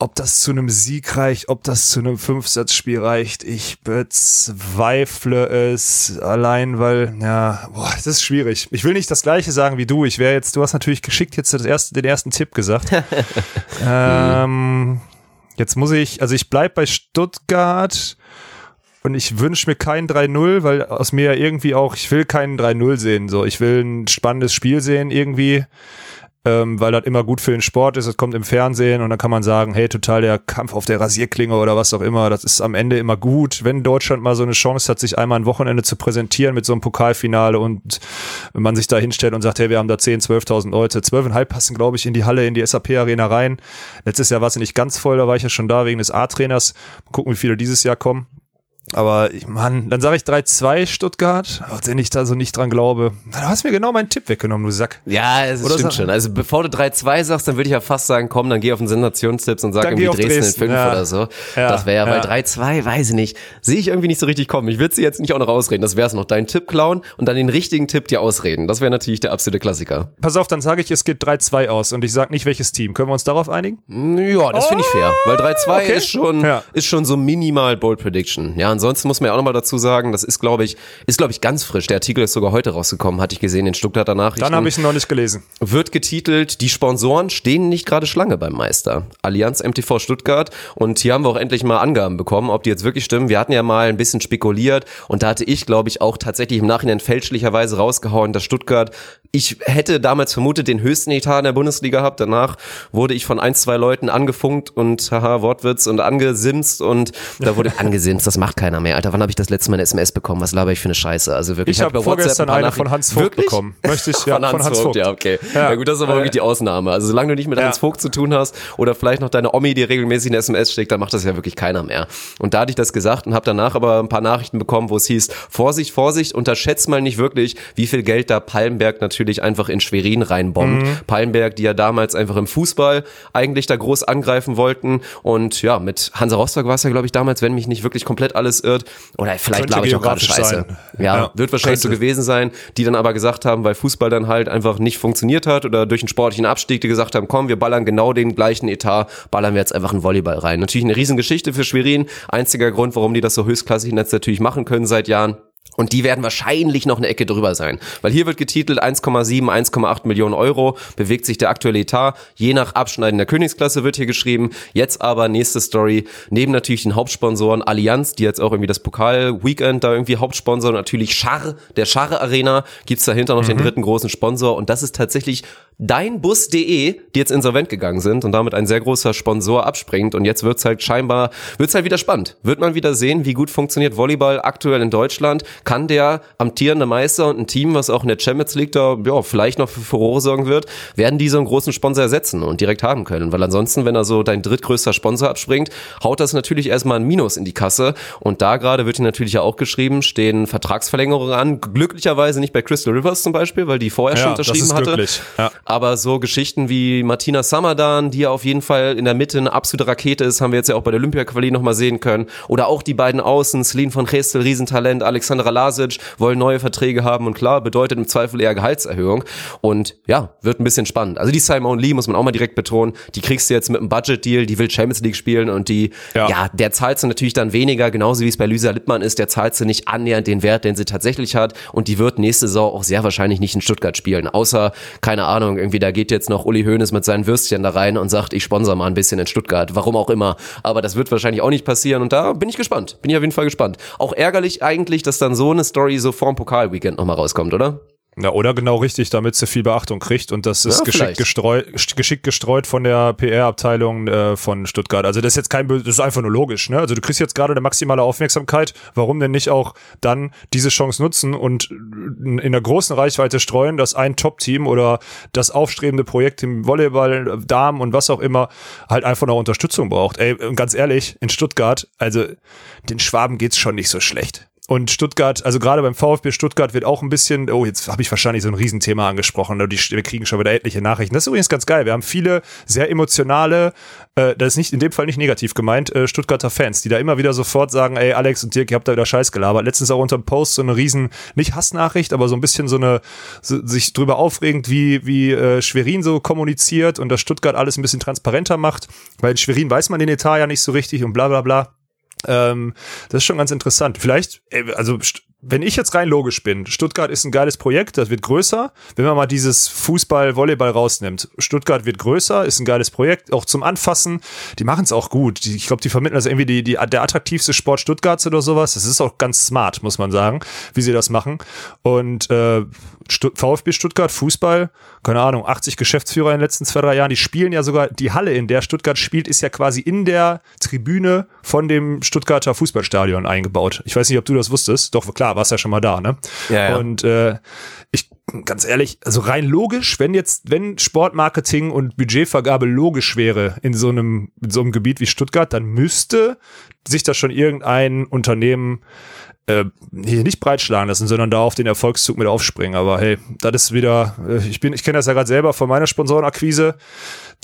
Ob das zu einem Sieg reicht, ob das zu einem Fünfsatzspiel reicht, ich bezweifle es allein, weil, ja, boah, das ist schwierig. Ich will nicht das Gleiche sagen wie du. Ich wäre jetzt, du hast natürlich geschickt jetzt das erste, den ersten Tipp gesagt. (laughs) ähm, jetzt muss ich, also ich bleib bei Stuttgart Und ich wünsche mir kein 3-0, weil aus mir ja irgendwie auch, ich will keinen 3-0 sehen. So, ich will ein spannendes Spiel sehen irgendwie ähm, weil das immer gut für den Sport ist. Es kommt im Fernsehen und dann kann man sagen, hey, total der Kampf auf der Rasierklinge oder was auch immer. Das ist am Ende immer gut, wenn Deutschland mal so eine Chance hat, sich einmal ein Wochenende zu präsentieren mit so einem Pokalfinale und wenn man sich da hinstellt und sagt, hey, wir haben da 10, 12.000 Leute. 12,5 passen, glaube ich, in die Halle, in die SAP-Arena rein. Letztes Jahr war es nicht ganz voll, da war ich ja schon da wegen des A-Trainers. Gucken, wie viele dieses Jahr kommen. Aber ich, Mann, dann sage ich 3-2 Stuttgart, wenn ich da so nicht dran glaube. Du hast mir genau meinen Tipp weggenommen, du Sack. Ja, es Oder stimmt sag- schon. Also bevor du 3-2 sagst, dann würde ich ja fast sagen, komm, dann geh auf den Sensationstipps und sag Dann irgendwie Dresden, Dresden, in 5 ja. oder so. Ja, das wäre ja, ja. bei 3-2, weiß ich nicht. Sehe ich irgendwie nicht so richtig kommen. Ich würde sie jetzt nicht auch noch ausreden. Das wäre es noch. Deinen Tipp klauen und dann den richtigen Tipp dir ausreden. Das wäre natürlich der absolute Klassiker. Pass auf, dann sage ich, es geht 3-2 aus und ich sage nicht, welches Team. Können wir uns darauf einigen? Ja, das finde ich fair. Weil 3-2 okay. ist schon, Ja. ist schon so minimal Bold Prediction. Ja, ansonsten muss man ja auch nochmal dazu sagen, das ist, glaube ich, ist, glaube ich, ganz frisch. Der Artikel ist sogar heute rausgekommen, hatte ich gesehen in Stuttgarter Nachrichten. Dann habe ich ihn noch nicht gelesen. wird getitelt, die Sponsoren stehen nicht gerade Schlange beim Meister. Allianz MTV Stuttgart. Und hier haben wir auch endlich mal Angaben bekommen, ob die jetzt wirklich stimmen. Wir hatten ja mal ein bisschen spekuliert und da hatte ich, glaube ich, auch tatsächlich im Nachhinein fälschlicherweise rausgehauen, dass Stuttgart, ich hätte damals vermutet, den höchsten Etat in der Bundesliga gehabt. Danach wurde ich von ein, zwei Leuten angefunkt und, haha, Wortwitz und angesimst und da wurde (laughs) angesimst, das macht keiner mehr. Alter, wann habe ich das letzte Mal eine SMS bekommen? Was laber ich für eine Scheiße? Also wirklich. Ich habe vorgestern ein eine von Hans Vogt Wirklich? bekommen. Möchte ich, ja, von, Hans Vogt, ja, okay. Ja. Ja. gut, das ist aber wirklich die Ausnahme. Also solange du nicht mit Ja. Hans Vogt zu tun hast oder vielleicht noch deine Omi, die regelmäßig eine SMS schickt, dann macht das ja wirklich keiner mehr. Und da hatte ich das gesagt und habe danach aber ein paar Nachrichten bekommen, wo es hieß, Vorsicht, Vorsicht, unterschätzt mal nicht wirklich, wie viel Geld da Palmberg natürlich einfach in Schwerin reinbombt. Mhm. Palmberg, die ja damals einfach im Fußball eigentlich da groß angreifen wollten und ja, mit Hansa Rostock war es ja, glaube ich, damals, wenn mich nicht wirklich komplett alles irrt oder vielleicht glaube ich auch gerade Scheiße. Ja, Ja, wird wahrscheinlich so könnte. gewesen sein, die dann aber gesagt haben, weil Fußball dann halt einfach nicht funktioniert hat oder durch einen sportlichen Abstieg, die gesagt haben, komm, wir ballern genau den gleichen Etat, ballern wir jetzt einfach einen Volleyball rein. Natürlich eine Riesengeschichte für Schwerin. Einziger Grund, warum die das so höchstklassig jetzt natürlich machen können seit Jahren. Und die werden wahrscheinlich noch eine Ecke drüber sein. Weil hier wird getitelt 1,7, 1,8 Millionen Euro bewegt sich der aktuelle Etat. Je nach Abschneiden der Königsklasse wird hier geschrieben. Jetzt aber nächste Story. Neben natürlich den Hauptsponsoren Allianz, die jetzt auch irgendwie das Pokal-Weekend da irgendwie Hauptsponsor. Natürlich Schar, der Schar Arena. Gibt's dahinter noch den dritten großen Sponsor. Und das ist tatsächlich deinbus.de, die jetzt insolvent gegangen sind und damit ein sehr großer Sponsor abspringt. Und jetzt wird's halt scheinbar, wird's halt wieder spannend. Wird man wieder sehen, wie gut funktioniert Volleyball aktuell in Deutschland. Kann der amtierende Meister und ein Team, was auch in der Champions League da, ja, vielleicht noch für Furore sorgen wird, werden die so einen großen Sponsor ersetzen und direkt haben können. Weil ansonsten, wenn er so dein drittgrößter Sponsor abspringt, haut das natürlich erstmal ein Minus in die Kasse. Und da gerade wird hier natürlich ja auch geschrieben, stehen Vertragsverlängerungen an. Glücklicherweise nicht bei Crystal Rivers zum Beispiel, weil die vorher schon Ja, das unterschrieben hatte. Ja. Aber so Geschichten wie Martina Samadan, die ja auf jeden Fall in der Mitte eine absolute Rakete ist, haben wir jetzt ja auch bei der Olympia-Quali nochmal sehen können. Oder auch die beiden Außen, Celine von Gestel, Riesentalent, Alexandra Lasic, wollen neue Verträge haben und klar, bedeutet im Zweifel eher Gehaltserhöhung. Und ja, wird ein bisschen spannend. Also die Simon Lee, muss man auch mal direkt betonen, die kriegst du jetzt mit einem Budget-Deal, die will Champions League spielen und die, ja, Ja. der zahlst du natürlich dann weniger, genauso wie es bei Lysa Lippmann ist, der zahlst du nicht annähernd den Wert, den sie tatsächlich hat und die wird nächste Saison auch sehr wahrscheinlich nicht in Stuttgart spielen, außer, keine Ahnung, irgendwie da geht jetzt noch Uli Hoeneß mit seinen Würstchen da rein und sagt, ich sponsor mal ein bisschen in Stuttgart, warum auch immer, aber das wird wahrscheinlich auch nicht passieren und da bin ich gespannt, bin ich auf jeden Fall gespannt. Auch ärgerlich eigentlich, dass dann so eine Story so vorm Pokalweekend nochmal rauskommt, oder? Ja, oder genau richtig, damit sie viel Beachtung kriegt. Und das ist Ja, geschickt, gestreut, geschickt gestreut von der PR-Abteilung äh, von Stuttgart. Also das ist jetzt kein, das ist einfach nur logisch. Ne? Also du kriegst jetzt gerade eine maximale Aufmerksamkeit. Warum denn nicht auch dann diese Chance nutzen und in in der großen Reichweite streuen, dass ein Top-Team oder das aufstrebende Projekt im Volleyball, Damen und was auch immer halt einfach noch Unterstützung braucht. Ey, ganz ehrlich, in Stuttgart, also den Schwaben geht's schon nicht so schlecht. Und Stuttgart, also gerade beim VfB Stuttgart wird auch ein bisschen, oh, jetzt habe ich wahrscheinlich so ein Riesenthema angesprochen, die, wir kriegen schon wieder etliche Nachrichten. Das ist übrigens ganz geil. Wir haben viele sehr emotionale, äh, das ist nicht in dem Fall nicht negativ gemeint, äh, Stuttgarter Fans, die da immer wieder sofort sagen, ey, Alex und Dirk, ihr habt da wieder Scheiß gelabert. Letztens auch unter dem Post so eine riesen, nicht Hassnachricht, aber so ein bisschen so eine, so, sich drüber aufregend, wie, wie äh, Schwerin so kommuniziert und dass Stuttgart alles ein bisschen transparenter macht, weil in Schwerin weiß man den Etat ja nicht so richtig und bla bla bla. Ähm, das ist schon ganz interessant. Vielleicht, äh, also wenn ich jetzt rein logisch bin, Stuttgart ist ein geiles Projekt, das wird größer. Wenn man mal dieses Fußball, Volleyball rausnimmt, Stuttgart wird größer, ist ein geiles Projekt, auch zum Anfassen. Die machen es auch gut. Die, ich glaube, die vermitteln das irgendwie die, die, der attraktivste Sport Stuttgarts oder sowas. Das ist auch ganz smart, muss man sagen, wie sie das machen. Und äh, VfB Stuttgart, Fußball, keine Ahnung, 80 Geschäftsführer in den letzten zwei, drei Jahren, die spielen ja sogar, die Halle, in der Stuttgart spielt, ist ja quasi in der Tribüne von dem Stuttgarter Fußballstadion eingebaut. Ich weiß nicht, ob du das wusstest. Doch, klar, warst ja schon mal da, ne? Ja, ja. Und äh, ich, ganz ehrlich, also rein logisch, wenn jetzt, wenn Sportmarketing und Budgetvergabe logisch wäre in so einem, in so einem Gebiet wie Stuttgart, dann müsste sich da schon irgendein Unternehmen äh, hier nicht breitschlagen lassen, sondern da auf den Erfolgszug mit aufspringen. Aber hey, das ist wieder, äh, ich bin, ich kenne das ja gerade selber von meiner Sponsorenakquise.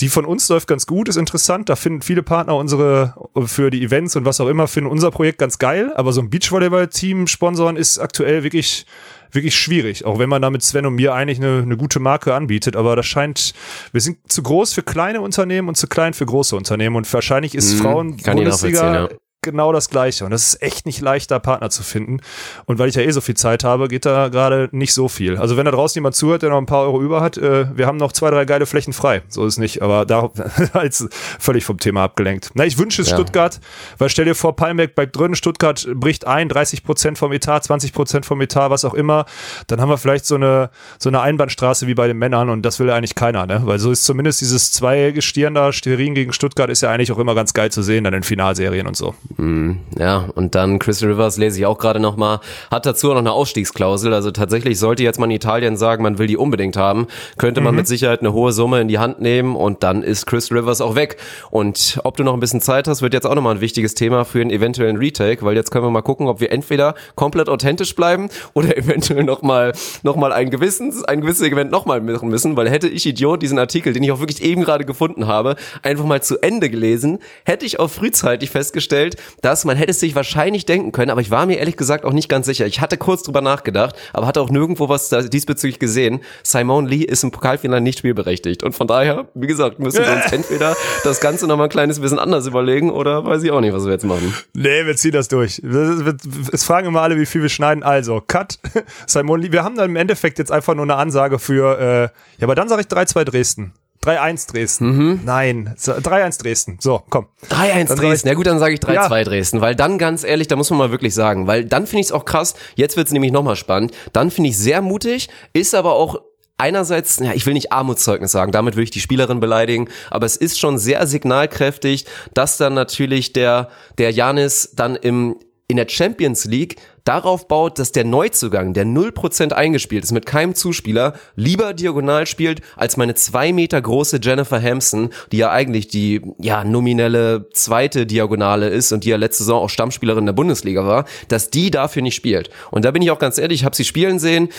Die von uns läuft ganz gut, ist interessant. Da finden viele Partner unsere für die Events und was auch immer finden unser Projekt ganz geil. Aber so ein Beachvolleyball-Team sponsoren ist aktuell wirklich wirklich schwierig, auch wenn man da mit Sven und mir eigentlich eine, eine gute Marke anbietet. Aber das scheint, wir sind zu groß für kleine Unternehmen und zu klein für große Unternehmen. Und wahrscheinlich ist Mhm, Frauen Bundesliga ja. Genau das Gleiche. Und das ist echt nicht leicht, da Partner zu finden. Und weil ich ja eh so viel Zeit habe, geht da gerade nicht so viel. Also wenn da draußen jemand zuhört, der noch ein paar Euro über hat, äh, wir haben noch zwei, drei geile Flächen frei. So ist es nicht. Aber da (laughs) als völlig vom Thema abgelenkt. Na, ich wünsche es Ja. Stuttgart, weil stell dir vor, Palmberg bleibt drin, Stuttgart bricht ein, 30 Prozent vom Etat, 20 Prozent vom Etat, was auch immer. Dann haben wir vielleicht so eine, so eine Einbahnstraße wie bei den Männern und das will eigentlich keiner, ne? Weil so ist zumindest dieses Zweigestirn da, Sterin gegen Stuttgart, ist ja eigentlich auch immer ganz geil zu sehen, dann in Finalserien und so. Ja, und dann Chris Rivers lese ich auch gerade noch mal, hat dazu auch noch eine Ausstiegsklausel. Also tatsächlich sollte jetzt man in Italien sagen, man will die unbedingt haben, könnte man mit Sicherheit eine hohe Summe in die Hand nehmen und dann ist Chris Rivers auch weg. Und ob du noch ein bisschen Zeit hast, wird jetzt auch noch mal ein wichtiges Thema für einen eventuellen Retake, weil jetzt können wir mal gucken, ob wir entweder komplett authentisch bleiben oder (laughs) eventuell noch mal, noch mal ein gewisses, ein gewisses Segment noch mal machen müssen, weil hätte ich Idiot diesen Artikel, den ich auch wirklich eben gerade gefunden habe, einfach mal zu Ende gelesen, hätte ich auch frühzeitig festgestellt, dass man hätte es sich wahrscheinlich denken können, aber ich war mir ehrlich gesagt auch nicht ganz sicher. Ich hatte kurz drüber nachgedacht, aber hatte auch nirgendwo was diesbezüglich gesehen. Simone Lee ist im Pokalfinale nicht spielberechtigt und von daher, wie gesagt, müssen wir uns (laughs) entweder das Ganze noch mal ein kleines bisschen anders überlegen oder weiß ich auch nicht, was wir jetzt machen. Nee, wir ziehen das durch. Es fragen immer alle, wie viel wir schneiden. Also, Cut, (laughs) Simon Lee. Wir haben dann im Endeffekt jetzt einfach nur eine Ansage für, äh, ja, aber dann sage ich 3-2 Dresden. 3-1 Dresden. Nein, so, 3-1 Dresden. So, komm. 3-1 Dann sag Dresden. ich- Ja gut, dann sage ich 3-2 Ja. Dresden, weil dann ganz ehrlich, da muss man mal wirklich sagen, weil dann finde ich es auch krass, jetzt wird es nämlich nochmal spannend, dann finde ich sehr mutig, ist aber auch einerseits, ja, ich will nicht Armutszeugnis sagen, damit will ich die Spielerin beleidigen, aber es ist schon sehr signalkräftig, dass dann natürlich der, der Janis dann im, in der Champions League darauf baut, dass der Neuzugang, der 0% eingespielt ist, mit keinem Zuspieler, lieber diagonal spielt, als meine zwei Meter große Jennifer Hampson, die ja eigentlich die, ja, nominelle zweite Diagonale ist und die ja letzte Saison auch Stammspielerin der Bundesliga war, dass die dafür nicht spielt. Und da bin ich auch ganz ehrlich, ich habe sie spielen sehen,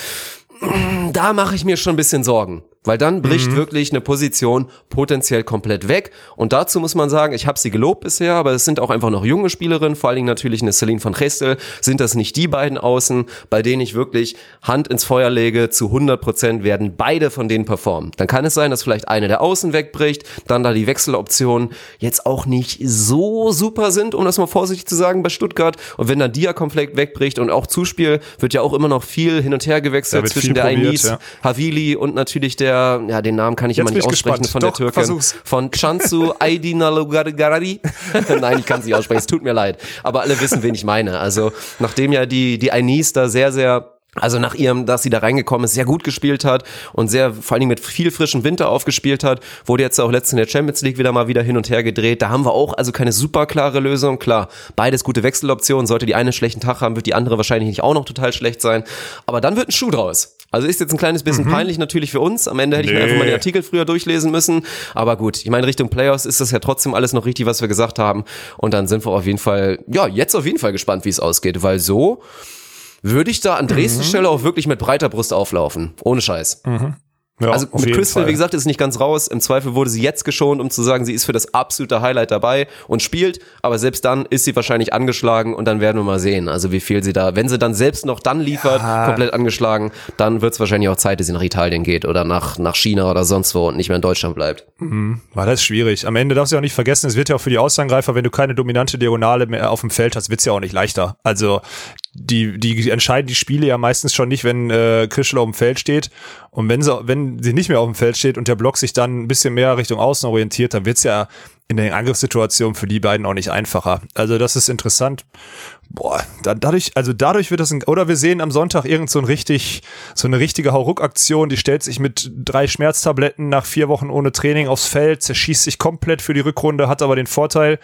da mache ich mir schon ein bisschen Sorgen. Weil dann bricht wirklich eine Position potenziell komplett weg. Und dazu muss man sagen, ich habe sie gelobt bisher, aber es sind auch einfach noch junge Spielerinnen, vor allen Dingen natürlich eine Celine von Gestel. Sind das nicht die beiden Außen, bei denen ich wirklich Hand ins Feuer lege, zu 100 Prozent werden beide von denen performen. Dann kann es sein, dass vielleicht eine der Außen wegbricht, dann da die Wechseloptionen jetzt auch nicht so super sind, um das mal vorsichtig zu sagen, bei Stuttgart. Und wenn dann Dia komplett wegbricht und auch Zuspiel, wird ja auch immer noch viel hin und her gewechselt zwischen der probiert, ja. Havili und natürlich der, ja, den Namen kann ich Jetzt immer nicht ich aussprechen, gespannt. von Doch, der Türkin. versuch's. Von Chansu Aydinalugargari. (laughs) Nein, ich kann sie nicht aussprechen, es tut mir leid. Aber alle wissen, wen ich meine. Also, nachdem ja die, die Ainis da sehr, sehr also nach ihrem, dass sie da reingekommen ist, sehr gut gespielt hat und sehr vor allen Dingen mit viel frischem Winter aufgespielt hat, wurde jetzt auch letztens in der Champions League wieder mal wieder hin und her gedreht. Da haben wir auch also keine super klare Lösung. Klar, beides gute Wechseloptionen. Sollte die eine einen schlechten Tag haben, wird die andere wahrscheinlich nicht auch noch total schlecht sein. Aber dann wird ein Schuh draus. Also ist jetzt ein kleines bisschen peinlich natürlich für uns. Am Ende hätte ich mir einfach mal den Artikel früher durchlesen müssen. Aber gut, ich meine, Richtung Playoffs ist das ja trotzdem alles noch richtig, was wir gesagt haben. Und dann sind wir auf jeden Fall, ja, jetzt auf jeden Fall gespannt, wie es ausgeht. Weil so würde ich da an Dresden Stelle auch wirklich mit breiter Brust auflaufen. Ohne Scheiß. Ja, Also mit Crystal, Fall. wie gesagt, ist nicht ganz raus. Im Zweifel wurde sie jetzt geschont, um zu sagen, sie ist für das absolute Highlight dabei und spielt. Aber selbst dann ist sie wahrscheinlich angeschlagen und dann werden wir mal sehen. Also wie viel sie da, wenn sie dann selbst noch dann liefert, komplett angeschlagen, dann wird es wahrscheinlich auch Zeit, dass sie nach Italien geht oder nach, nach China oder sonst wo und nicht mehr in Deutschland bleibt. War das schwierig. Am Ende darfst du auch nicht vergessen, es wird ja auch für die Außangreifer, wenn du keine dominante Diagonale mehr auf dem Feld hast, wird's ja auch nicht leichter. Also die, die entscheiden die Spiele ja meistens schon nicht, wenn äh, Krischel auf dem Feld steht. Und wenn sie, wenn sie nicht mehr auf dem Feld steht und der Block sich dann ein bisschen mehr Richtung Außen orientiert, dann wird's ja in den Angriffssituationen für die beiden auch nicht einfacher. Also das ist interessant. Boah, da, dadurch, also dadurch wird das ein, oder wir sehen am Sonntag irgend so ein richtig, so eine richtige Hauruck-Aktion, die stellt sich mit drei Schmerztabletten nach vier Wochen ohne Training aufs Feld, zerschießt sich komplett für die Rückrunde, hat aber den Vorteil,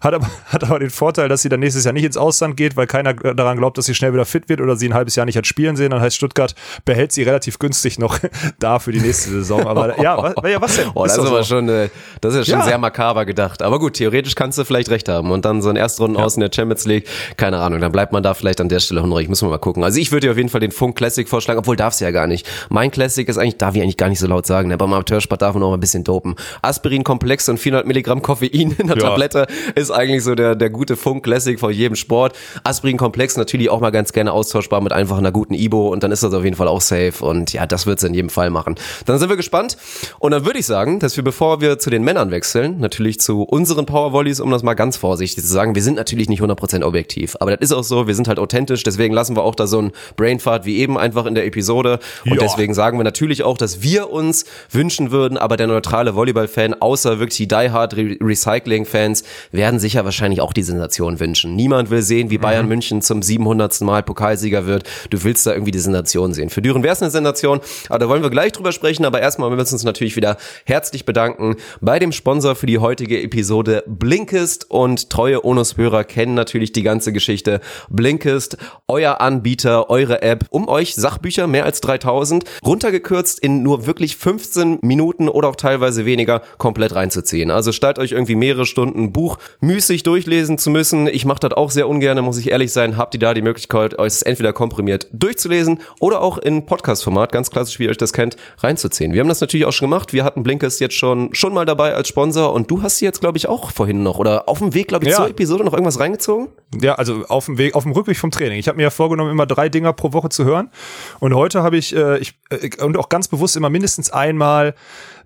hat aber, (laughs) hat aber den Vorteil, dass sie dann nächstes Jahr nicht ins Ausland geht, weil keiner daran glaubt, dass sie schnell wieder fit wird oder sie ein halbes Jahr nicht hat spielen sehen. Dann heißt Stuttgart behält sie relativ günstig noch (laughs) da für die nächste Saison. Aber (laughs) ja, was, ja, was denn? Oh, das ist, doch aber so. schon, äh, das ist ja schon Ja. sehr makaber gedacht. Aber gut, theoretisch kannst du vielleicht recht haben. Und dann so ein Erstrunden aus in der Champions League, keine Ahnung, dann bleibt man da vielleicht an der Stelle hungrig. Müssen wir mal gucken. Also ich würde dir auf jeden Fall den Funk Classic vorschlagen, obwohl darf's ja gar nicht. Mein Classic ist eigentlich, darf ich eigentlich gar nicht so laut sagen. ne? Beim Amateursport darf man mal ein bisschen dopen. Aspirin-Komplex und 400 Milligramm Koffein in der Ja. Tablette ist eigentlich so der, der gute Funk Classic von jedem Sport. Aspirin-Komplex natürlich auch mal ganz gerne austauschbar mit einfach einer guten Ibo und dann ist das auf jeden Fall auch safe und ja, das wird's in jedem Fall machen. Dann sind wir gespannt und dann würde ich sagen, dass wir, bevor wir zu den Männern wechseln, natürlich zu unseren Powervolleys, um das mal ganz vorsichtig zu sagen, wir sind natürlich nicht 100% objektiv, aber das ist auch so, wir sind halt authentisch, deswegen lassen wir auch da so einen Brainfart wie eben einfach in der Episode und Ja. deswegen sagen wir natürlich auch, dass wir uns wünschen würden, aber der neutrale Volleyball-Fan, außer wirklich die Die Hard Re Recycling-Fans, werden sicher wahrscheinlich auch die Sensation wünschen. Niemand will sehen, wie Bayern München zum 700. Mal Pokalsieger wird. Du willst da irgendwie die Sensation sehen. Für Düren wäre es eine Sensation, aber da wollen wir gleich drüber sprechen. Aber erstmal müssen wir uns natürlich wieder herzlich bedanken bei dem Sponsor für die heutige Episode Blinkist und treue Onus-Hörer kennen natürlich die ganze Geschichte. Blinkist, euer Anbieter, eure App, um euch Sachbücher, mehr als 3000, runtergekürzt in nur wirklich 15 Minuten oder auch teilweise weniger komplett reinzuziehen. Also statt euch irgendwie mehrere Stunden Buch müßig durchlesen zu müssen, ich mache das auch sehr ungern, muss ich ehrlich sein, habt ihr da die Möglichkeit, euch es entweder komprimiert durchzulesen oder auch in Podcast-Format, ganz klassisch, wie ihr euch das kennt, reinzuziehen. Wir haben das natürlich auch schon gemacht. Wir hatten Blinkist jetzt schon, schon mal dabei als Sponsor und du hast sie jetzt, glaube ich, auch vorhin noch oder auf dem Weg, glaube ich, Ja. zur Episode noch irgendwas reingezogen? Ja, also auf dem Weg, auf dem Rückweg vom Training. Ich habe mir ja vorgenommen, immer drei Dinger pro Woche zu hören. Und heute habe ich, äh, ich äh, und auch ganz bewusst immer mindestens einmal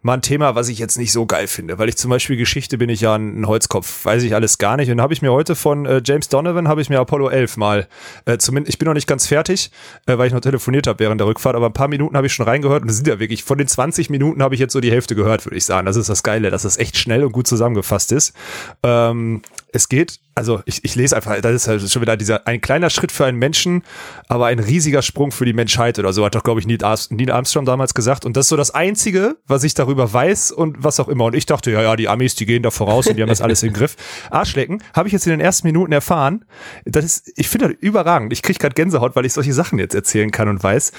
mal ein Thema, was ich jetzt nicht so geil finde, weil ich zum Beispiel Geschichte bin ich ja ein Holzkopf, weiß ich alles gar nicht. Und habe ich mir heute von äh, James Donovan habe ich mir Apollo 11 mal, äh, zumindest ich bin noch nicht ganz fertig, äh, weil ich noch telefoniert habe während der Rückfahrt, aber ein paar Minuten habe ich schon reingehört und es sind ja wirklich von den 20 Minuten habe ich jetzt so die Hälfte gehört, würde ich sagen. Das ist das Geile, dass es echt schnell und gut zusammengefasst ist. Ähm, es geht, also ich, ich lese einfach, das ist halt schon wieder dieser ein kleiner Schritt für einen Menschen, aber ein riesiger Sprung für die Menschheit oder so, hat doch, glaube ich, Neil Armstrong damals gesagt. Und das ist so das Einzige, was ich darüber weiß und was auch immer. Und ich dachte, ja, ja, die Amis, die gehen da voraus und die haben das alles im Griff. Arschlecken, habe ich jetzt in den ersten Minuten erfahren. Das ist, ich finde das überragend. Ich kriege gerade Gänsehaut, weil ich solche Sachen jetzt erzählen kann und weiß.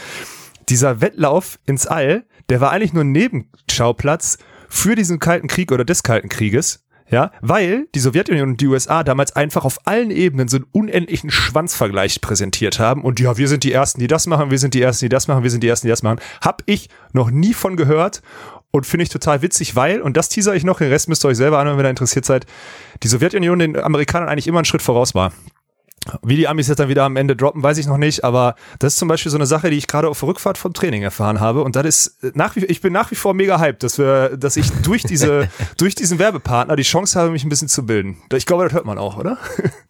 Dieser Wettlauf ins All, der war eigentlich nur ein Nebenschauplatz für diesen Kalten Krieg oder des Kalten Krieges. Ja, weil die Sowjetunion und die USA damals einfach auf allen Ebenen so einen unendlichen Schwanzvergleich präsentiert haben. Und ja, wir sind die Ersten, die das machen, wir sind die Ersten, die das machen, wir sind die Ersten, die das machen. Hab ich noch nie von gehört und finde ich total witzig, weil, und das teaser ich noch, den Rest müsst ihr euch selber anhören, wenn ihr interessiert seid, die Sowjetunion den Amerikanern eigentlich immer einen Schritt voraus war. Wie die Amis jetzt dann wieder am Ende droppen, weiß ich noch nicht, aber das ist zum Beispiel so eine Sache, die ich gerade auf der Rückfahrt vom Training erfahren habe und das ist äh, nach wie ich bin nach wie vor mega hyped, dass wir, dass ich durch diese, (laughs) durch diesen Werbepartner die Chance habe, mich ein bisschen zu bilden. Ich glaube, das hört man auch, oder?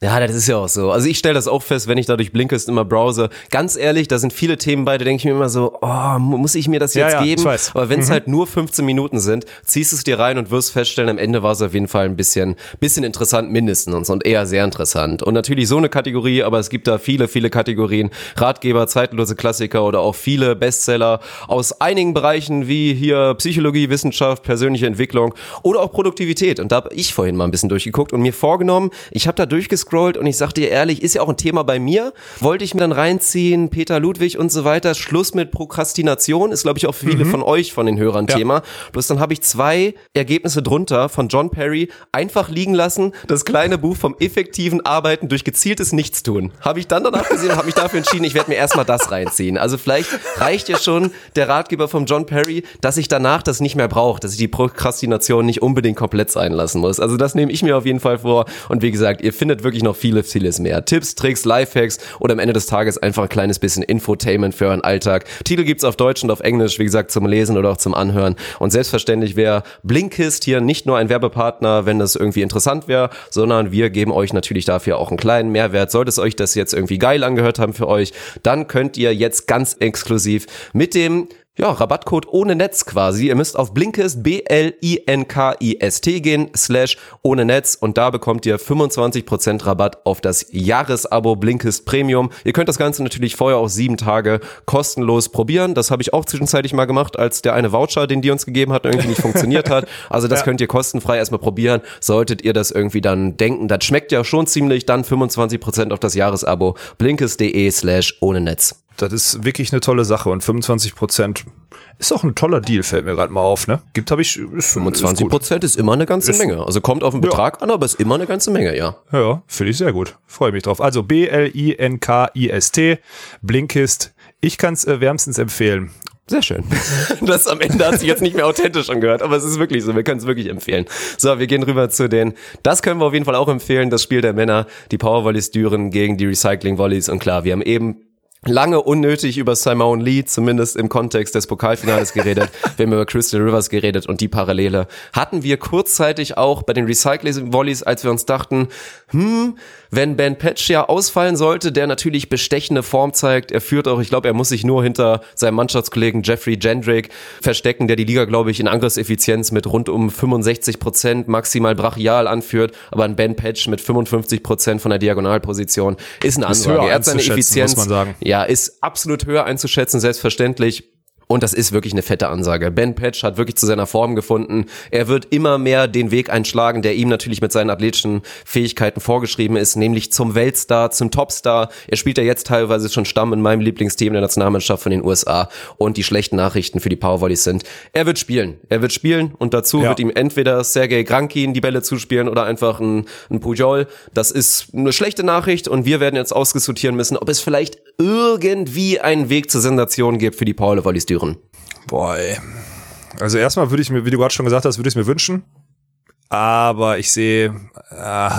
Ja, das ist ja auch so. Also ich stelle das auch fest, wenn ich da durch Blinkist immer browse. Ganz ehrlich, da sind viele Themen bei, da denke ich mir immer so, oh, mu- muss ich mir das Ja, jetzt ja, ich geben? weiß. Aber wenn es halt nur 15 Minuten sind, ziehst es dir rein und wirst feststellen, am Ende war es auf jeden Fall ein bisschen, bisschen interessant mindestens und eher sehr interessant. Und natürlich so eine Kategorie, aber es gibt da viele, viele Kategorien. Ratgeber, zeitlose Klassiker oder auch viele Bestseller aus einigen Bereichen wie hier Psychologie, Wissenschaft, persönliche Entwicklung oder auch Produktivität. Und da habe ich vorhin mal ein bisschen durchgeguckt und mir vorgenommen, ich habe da durchgescrollt und ich sag dir ehrlich, ist ja auch ein Thema bei mir. Wollte ich mir dann reinziehen, Peter Ludwig und so weiter. Schluss mit Prokrastination ist, glaube ich, auch für viele von euch, von den Hörern Ja. Thema. Bloß dann habe ich zwei Ergebnisse drunter von John Perry einfach liegen lassen. Das kleine Buch vom effektiven Arbeiten durch gezieltes Nichtstun. Habe ich dann danach gesehen und habe mich dafür entschieden, ich werde mir erstmal das reinziehen. Also vielleicht reicht ja schon der Ratgeber von John Perry, dass ich danach das nicht mehr brauche, dass ich die Prokrastination nicht unbedingt komplett sein lassen muss. Also das nehme ich mir auf jeden Fall vor. Und wie gesagt, ihr findet wirklich noch viele, vieles mehr. Tipps, Tricks, Lifehacks oder am Ende des Tages einfach ein kleines bisschen Infotainment für euren Alltag. Titel gibt's auf Deutsch und auf Englisch, wie gesagt, zum Lesen oder auch zum Anhören. Und selbstverständlich wäre Blinkist hier nicht nur ein Werbepartner, wenn das irgendwie interessant wäre, sondern wir geben euch natürlich dafür auch einen kleinen Mehrwert Sollte es euch das jetzt irgendwie geil angehört haben für euch, dann könnt ihr jetzt ganz exklusiv mit dem ja, Rabattcode ohne Netz quasi. Ihr müsst auf Blinkist, B-L-I-N-K-I-S-T gehen, slash ohne Netz und da bekommt ihr 25% Rabatt auf das Jahresabo Blinkist Premium. Ihr könnt das Ganze natürlich vorher auch sieben Tage kostenlos probieren. Das habe ich auch zwischenzeitlich mal gemacht, als der eine Voucher, den die uns gegeben hat, irgendwie nicht funktioniert hat. Also das ja. könnt ihr kostenfrei erstmal probieren. Solltet ihr das irgendwie dann denken, das schmeckt ja schon ziemlich, dann 25% auf das Jahresabo blinkist.de slash ohne Netz. Das ist wirklich eine tolle Sache und 25 Prozent ist auch ein toller Deal, fällt mir gerade mal auf, ne? Gibt habe ich ist, 25 Prozent ist, ist, immer eine ganze ist, Menge. Also kommt auf den Betrag ja. an, aber ist immer eine ganze Menge, ja. Ja, finde ich sehr gut. Freue mich drauf. Also B L I N K I S T Blinkist. Ich kann es äh, wärmstens empfehlen. Sehr schön. (laughs) Das am Ende hat sich jetzt nicht mehr authentisch angehört, aber es ist wirklich so. Wir können es wirklich empfehlen. So, wir gehen rüber zu den, das können wir auf jeden Fall auch empfehlen, das Spiel der Männer, die Power Volleys Düren gegen die Recycling Volleys. Und klar, wir haben eben lange unnötig über Simone Lee, zumindest im Kontext des Pokalfinales geredet. (laughs) wir haben über Crystal Rivers geredet und die Parallele hatten wir kurzzeitig auch bei den Recycling Volleys, als wir uns dachten, hm, wenn Ben Patch ja ausfallen sollte, der natürlich bestechende Form zeigt, er führt auch, ich glaube, er muss sich nur hinter seinem Mannschaftskollegen Jeffrey Jendrick verstecken, der die Liga, glaube ich, in Angriffseffizienz mit rund um 65 Prozent maximal brachial anführt, aber ein Ben Patch mit 55 Prozent von der Diagonalposition ist eine Ansage. Er hat seine Effizienz, ja, ist absolut höher einzuschätzen, selbstverständlich. Und das ist wirklich eine fette Ansage. Ben Patch hat wirklich zu seiner Form gefunden. Er wird immer mehr den Weg einschlagen, der ihm natürlich mit seinen athletischen Fähigkeiten vorgeschrieben ist, nämlich zum Weltstar, zum Topstar. Er spielt ja jetzt teilweise schon Stamm in meinem Lieblingsteam der Nationalmannschaft von den USA. Und die schlechten Nachrichten für die Powervolleys sind, er wird spielen. Er wird spielen und dazu ja. wird ihm entweder Sergei Grankin die Bälle zuspielen oder einfach ein, ein Pujol. Das ist eine schlechte Nachricht und wir werden jetzt ausdiskutieren müssen, ob es vielleicht irgendwie einen Weg zur Sensation gibt für die Powervolleys führen? Boah. Also erstmal würde ich mir, wie du gerade schon gesagt hast, würde ich es mir wünschen. Aber ich sehe, äh,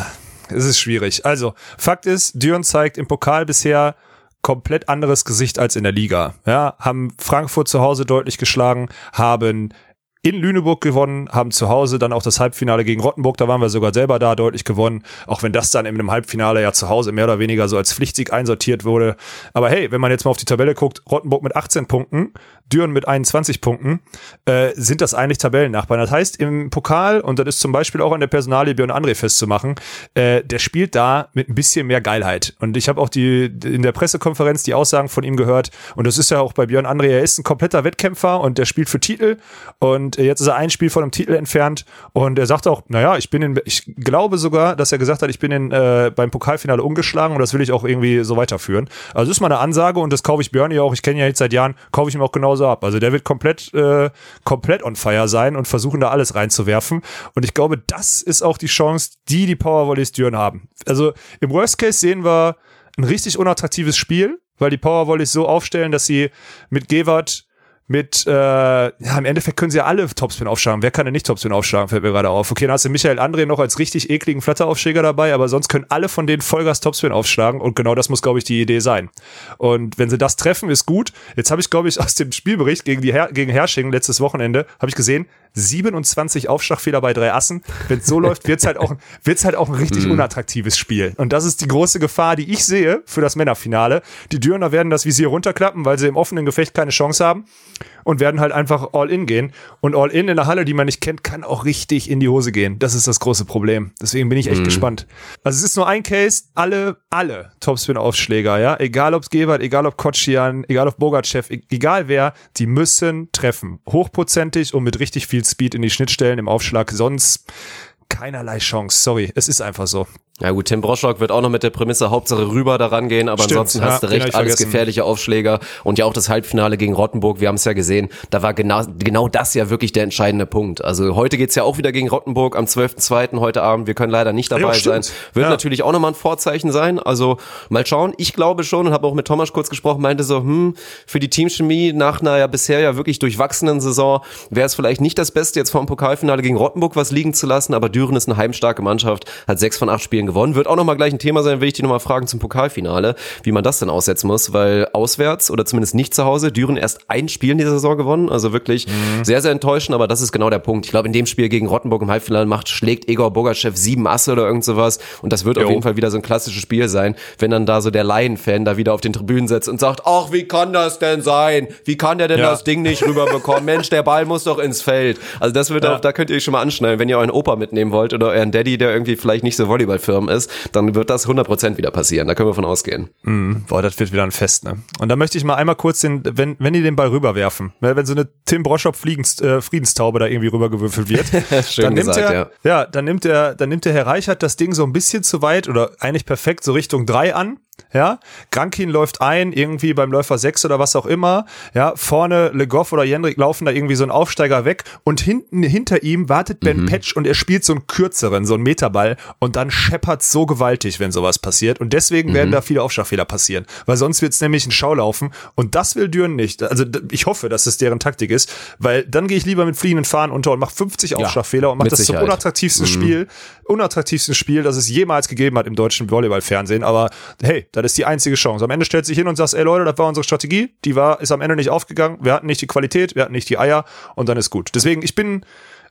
es ist schwierig. Also, Fakt ist, Düren zeigt im Pokal bisher komplett anderes Gesicht als in der Liga. Ja, haben Frankfurt zu Hause deutlich geschlagen, haben in Lüneburg gewonnen, haben zu Hause dann auch das Halbfinale gegen Rottenburg, da waren wir sogar selber da, deutlich gewonnen, auch wenn das dann in einem Halbfinale ja zu Hause mehr oder weniger so als Pflichtsieg einsortiert wurde. Aber hey, wenn man jetzt mal auf die Tabelle guckt, Rottenburg mit 18 Punkten, Düren mit 21 Punkten, äh, sind das eigentlich Tabellennachbarn. Das heißt, im Pokal, und das ist zum Beispiel auch an der Personalie Björn André festzumachen, äh, der spielt da mit ein bisschen mehr Geilheit. Und ich habe auch die in der Pressekonferenz die Aussagen von ihm gehört. Und das ist ja auch bei Björn André, er ist ein kompletter Wettkämpfer und der spielt für Titel. Und jetzt ist er ein Spiel von einem Titel entfernt. Und er sagt auch, naja, ich bin in, ich glaube sogar, dass er gesagt hat, ich bin in, äh, beim Pokalfinale umgeschlagen und das will ich auch irgendwie so weiterführen. Also das ist mal eine Ansage und das kaufe ich Björn ja auch. Ich kenne ja jetzt seit Jahren, kaufe ich ihm auch genau genauso ab. Also der wird komplett, äh, komplett on fire sein und versuchen da alles reinzuwerfen. Und ich glaube, das ist auch die Chance, die die Powervolleys Düren haben. Also im Worst Case sehen wir ein richtig unattraktives Spiel, weil die Powervolleys so aufstellen, dass sie mit Gewart mit, äh, ja, im Endeffekt können sie ja alle Topspin aufschlagen. Wer kann denn nicht Topspin aufschlagen, fällt mir gerade auf. Okay, dann hast du Michael André noch als richtig ekligen Flatteraufschläger dabei, aber sonst können alle von denen Vollgas Topspin aufschlagen und genau das muss, glaube ich, die Idee sein. Und wenn sie das treffen, ist gut. Jetzt habe ich, glaube ich, (laughs) aus dem Spielbericht gegen die Her gegen Hersching letztes Wochenende, habe ich gesehen, 27 Aufschlagfehler bei drei Assen. Wenn es so (laughs) läuft, wird's halt auch, wird's halt auch ein richtig mhm. unattraktives Spiel. Und das ist die große Gefahr, die ich sehe für das Männerfinale. Die Dürner werden das Visier runterklappen, weil sie im offenen Gefecht keine Chance haben und werden halt einfach all in gehen. Und all in in der Halle, die man nicht kennt, kann auch richtig in die Hose gehen. Das ist das große Problem. Deswegen bin ich echt mhm. gespannt. Also es ist nur ein Case, alle, alle Topspin-Aufschläger, ja, egal ob's Gebert, egal ob Kotschian, egal ob Bogatschew, e-, egal wer, die müssen treffen. Hochprozentig und mit richtig viel Speed in die Schnittstellen im Aufschlag. Sonst keinerlei Chance. Sorry, es ist einfach so. Ja gut, Tim Broschok wird auch noch mit der Prämisse Hauptsache rüber daran gehen, aber Stimmt, ansonsten hast du recht, alles gefährliche Aufschläger und ja auch das Halbfinale gegen Rottenburg, wir haben es ja gesehen, da war genau, genau das ja wirklich der entscheidende Punkt. Also heute geht's ja auch wieder gegen Rottenburg am 12.2. heute Abend, wir können leider nicht dabei ja, sein. Wird ja. natürlich auch nochmal ein Vorzeichen sein, also mal schauen. Ich glaube schon und habe auch mit Thomas kurz gesprochen, meinte so, hm, für die Teamchemie nach einer ja bisher ja wirklich durchwachsenen Saison wäre es vielleicht nicht das Beste, jetzt vor dem Pokalfinale gegen Rottenburg was liegen zu lassen, aber Düren Düren ist eine heimstarke Mannschaft, hat sechs von acht Spielen gewonnen. Wird auch nochmal gleich ein Thema sein, will ich die nochmal fragen zum Pokalfinale, wie man das denn aussetzen muss, weil auswärts oder zumindest nicht zu Hause, Düren erst ein Spiel in dieser Saison gewonnen, also wirklich mhm. sehr, sehr enttäuschend, aber das ist genau der Punkt. Ich glaube, in dem Spiel gegen Rottenburg im Halbfinale macht, schlägt Egor Bogaschew sieben Asse oder irgend sowas und das wird jo. auf jeden Fall wieder so ein klassisches Spiel sein, wenn dann da so der Laien-Fan da wieder auf den Tribünen sitzt und sagt, ach, wie kann das denn sein? Wie kann der denn ja. das Ding nicht rüberbekommen? Mensch, der Ball muss doch ins Feld. Also das wird ja. auch, da könnt ihr euch schon mal anschneiden, wenn ihr euren Opa mitnehmen wollt oder euren Daddy, der irgendwie vielleicht nicht so Volleyballfirm ist, dann wird das 100% wieder passieren. Da können wir von ausgehen. Mhm. Boah, das wird wieder ein Fest, ne? Und da möchte ich mal einmal kurz den, wenn, wenn die den Ball rüberwerfen, ne, wenn so eine Tim Broschop äh, Friedenstaube da irgendwie rübergewürfelt wird, (laughs) dann nimmt gesagt, er, ja. ja, dann nimmt er, dann nimmt der Herr Reichert das Ding so ein bisschen zu weit oder eigentlich perfekt so Richtung drei an ja, Grankin läuft ein, irgendwie beim Läufer 6 oder was auch immer. Ja, vorne Le Goff oder Jendrik laufen da irgendwie so ein Aufsteiger weg und hinten hinter ihm wartet Ben mhm. Patch und er spielt so einen kürzeren, so einen Meterball und dann scheppert's so gewaltig, wenn sowas passiert. Und deswegen mhm. werden da viele Aufschlagfehler passieren, weil sonst wird's nämlich ein Schaulaufen und das will Düren nicht. Also ich hoffe, dass es deren Taktik ist, weil dann gehe ich lieber mit fliegenden Fahnen unter und mache 50 ja, Aufschlagfehler und mache das Sicherheit. zum unattraktivsten mhm. Spiel, unattraktivsten Spiel, das es jemals gegeben hat im deutschen Volleyballfernsehen. Aber hey, das ist die einzige Chance. Am Ende stellt sich hin und sagt, ey Leute, das war unsere Strategie, die war, ist am Ende nicht aufgegangen, wir hatten nicht die Qualität, wir hatten nicht die Eier und dann ist gut. Deswegen, ich bin,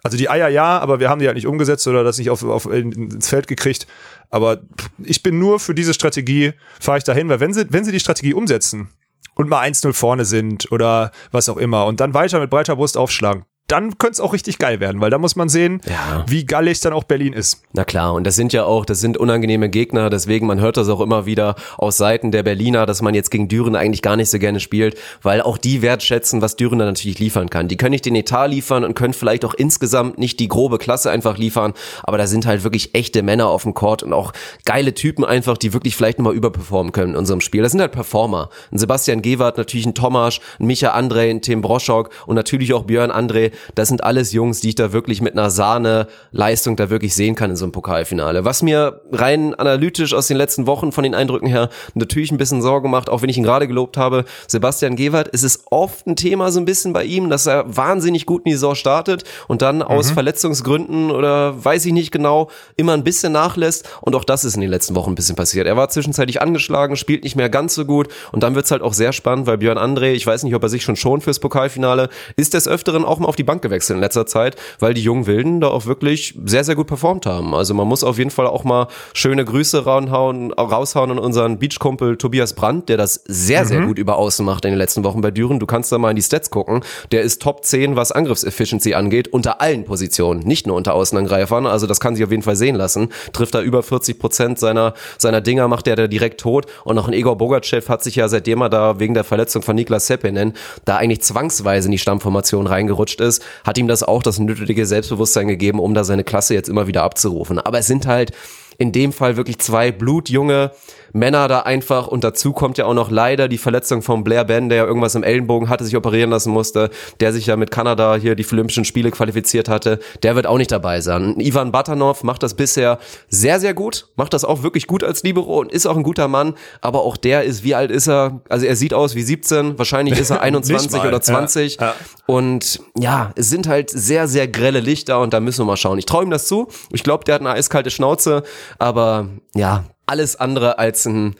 also die Eier ja, aber wir haben die halt nicht umgesetzt oder das nicht auf, auf ins Feld gekriegt. Aber ich bin nur für diese Strategie, fahre ich dahin, weil wenn sie, wenn sie die Strategie umsetzen und mal 1-0 vorne sind oder was auch immer und dann weiter mit breiter Brust aufschlagen, dann könnte es auch richtig geil werden, weil da muss man sehen, ja. wie gallig dann auch Berlin ist. Na klar, und das sind ja auch, das sind unangenehme Gegner, deswegen man hört das auch immer wieder aus Seiten der Berliner, dass man jetzt gegen Düren eigentlich gar nicht so gerne spielt, weil auch die wertschätzen, was Düren dann natürlich liefern kann. Die können nicht den Etat liefern und können vielleicht auch insgesamt nicht die grobe Klasse einfach liefern, aber da sind halt wirklich echte Männer auf dem Court und auch geile Typen einfach, die wirklich vielleicht nochmal überperformen können in unserem Spiel. Das sind halt Performer. Ein Sebastian Gewart, natürlich ein Tomasch, ein Micha André, ein Tim Broschok und natürlich auch Björn André, das sind alles Jungs, die ich da wirklich mit einer Sahne-Leistung da wirklich sehen kann in so einem Pokalfinale. Was mir rein analytisch aus den letzten Wochen von den Eindrücken her natürlich ein bisschen Sorge macht, auch wenn ich ihn gerade gelobt habe, Sebastian Gewert, es ist oft ein Thema so ein bisschen bei ihm, dass er wahnsinnig gut in die Saison startet und dann mhm. aus Verletzungsgründen oder weiß ich nicht genau immer ein bisschen nachlässt und auch das ist in den letzten Wochen ein bisschen passiert. Er war zwischenzeitlich angeschlagen, spielt nicht mehr ganz so gut und dann wird's halt auch sehr spannend, weil Björn André, ich weiß nicht, ob er sich schon schon fürs Pokalfinale, ist des Öfteren auch mal auf die Bank gewechselt in letzter Zeit, weil die jungen Wilden da auch wirklich sehr, sehr gut performt haben. Also man muss auf jeden Fall auch mal schöne Grüße raushauen, raushauen an unseren Beachkumpel Tobias Brandt, der das sehr, sehr mhm. gut über Außen macht in den letzten Wochen bei Düren. Du kannst da mal in die Stats gucken. Der ist Top 10, was Angriffsefficiency angeht, unter allen Positionen, nicht nur unter Außenangreifern. Also das kann sich auf jeden Fall sehen lassen. Trifft da über 40 Prozent seiner, seiner Dinger, macht der da direkt tot. Und auch ein Igor Bogatschew hat sich ja seitdem er da wegen der Verletzung von Niklas Seppinen da eigentlich zwangsweise in die Stammformation reingerutscht ist, hat ihm das auch das nötige Selbstbewusstsein gegeben, um da seine Klasse jetzt immer wieder abzurufen. Aber es sind halt in dem Fall wirklich zwei blutjunge Männer da einfach und dazu kommt ja auch noch leider die Verletzung von Blair Ben, der ja irgendwas im Ellenbogen hatte, sich operieren lassen musste, der sich ja mit Kanada hier die Olympischen Spiele qualifiziert hatte, der wird auch nicht dabei sein. Ivan Batanov macht das bisher sehr, sehr gut, macht das auch wirklich gut als Libero und ist auch ein guter Mann, aber auch der ist, wie alt ist er? Also er sieht aus wie 17, wahrscheinlich ist er (laughs) 21 oder 20 ja, ja. und ja, es sind halt sehr, sehr grelle Lichter und da müssen wir mal schauen. Ich traue ihm das zu, ich glaube, der hat eine eiskalte Schnauze, aber ja, alles andere als ein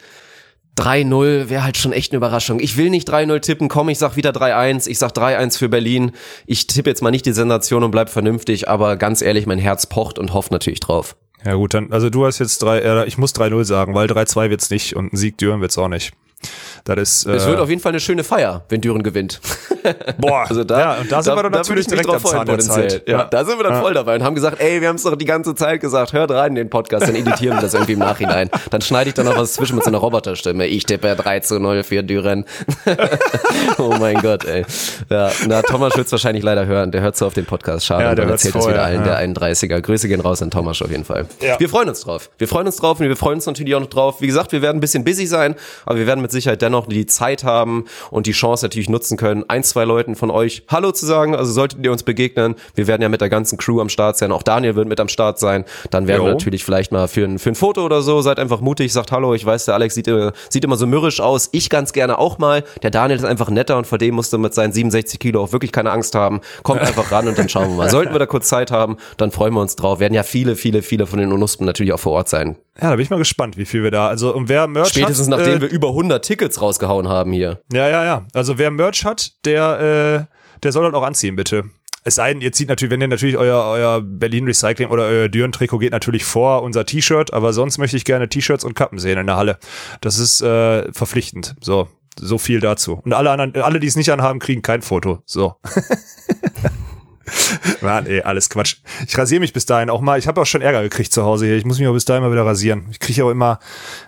3-0 wäre halt schon echt eine Überraschung. Ich will nicht 3-0 tippen, komm, ich sag wieder 3-1, ich sag 3-1 für Berlin. Ich tippe jetzt mal nicht die Sensation und bleib vernünftig, aber ganz ehrlich, mein Herz pocht und hofft natürlich drauf. Ja gut, dann, also du hast jetzt drei, äh, ich muss 3-0 sagen, weil 3-2 wird's nicht und ein Sieg Düren wird's auch nicht. Das ist, äh, es wird auf jeden Fall eine schöne Feier, wenn Düren gewinnt. (laughs) Boah, also da, ja, und da sind da, wir dann natürlich direkt am Zahn der Zeit. Ja, da sind wir dann ja. voll dabei und haben gesagt, ey, wir haben es doch die ganze Zeit gesagt, hört rein in den Podcast, dann editieren wir das irgendwie im Nachhinein. Dann schneide ich da noch was zwischen mit so einer Roboterstimme. Ich tippe 3 zu 0 für Düren. (laughs) oh mein Gott, ey. Ja, na, Thomas wird es wahrscheinlich leider hören. Der hört so auf den Podcast. Schade, ja, der erzählt es wieder allen, der 31er. Grüße gehen raus an Thomas auf jeden Fall. Ja. Wir freuen uns drauf. Wir freuen uns drauf und wir freuen uns natürlich auch noch drauf. Wie gesagt, wir werden ein bisschen busy sein, aber wir werden mit Sicherheit dennoch die Zeit haben und die Chance natürlich nutzen können, ein, zwei Leuten von euch Hallo zu sagen. Also solltet ihr uns begegnen, wir werden ja mit der ganzen Crew am Start sein. Auch Daniel wird mit am Start sein. Dann werden Jo. wir natürlich vielleicht mal für ein, für ein Foto oder so. Seid einfach mutig, sagt Hallo. Ich weiß, der Alex sieht, äh, sieht immer so mürrisch aus. Ich ganz gerne auch mal. Der Daniel ist einfach netter und vor dem musste mit seinen 67 Kilo auch wirklich keine Angst haben. Kommt (laughs) einfach ran und dann schauen wir mal. Sollten wir da kurz Zeit haben, dann freuen wir uns drauf. Werden ja viele, viele, viele von den Unuspen natürlich auch vor Ort sein. Ja, da bin ich mal gespannt, wie viel wir da. Also, und wer Merch Spätestens hat, nachdem äh, wir über 100 Tickets rausgehauen haben hier. Ja, ja, ja. Also wer Merch hat, der, äh, der soll das auch anziehen, bitte. Es sei denn, ihr zieht natürlich, wenn ihr natürlich euer, euer Berlin Recycling oder euer Düren-Trikot geht natürlich vor unser T-Shirt, aber sonst möchte ich gerne T-Shirts und Kappen sehen in der Halle. Das ist äh, verpflichtend. So, so viel dazu. Und alle anderen, alle, die es nicht anhaben, kriegen kein Foto. So. (laughs) Mann, ey, alles Quatsch. Ich rasiere mich bis dahin auch mal. Ich habe auch schon Ärger gekriegt zu Hause hier. Ich muss mich auch bis dahin mal wieder rasieren. Ich kriege auch immer,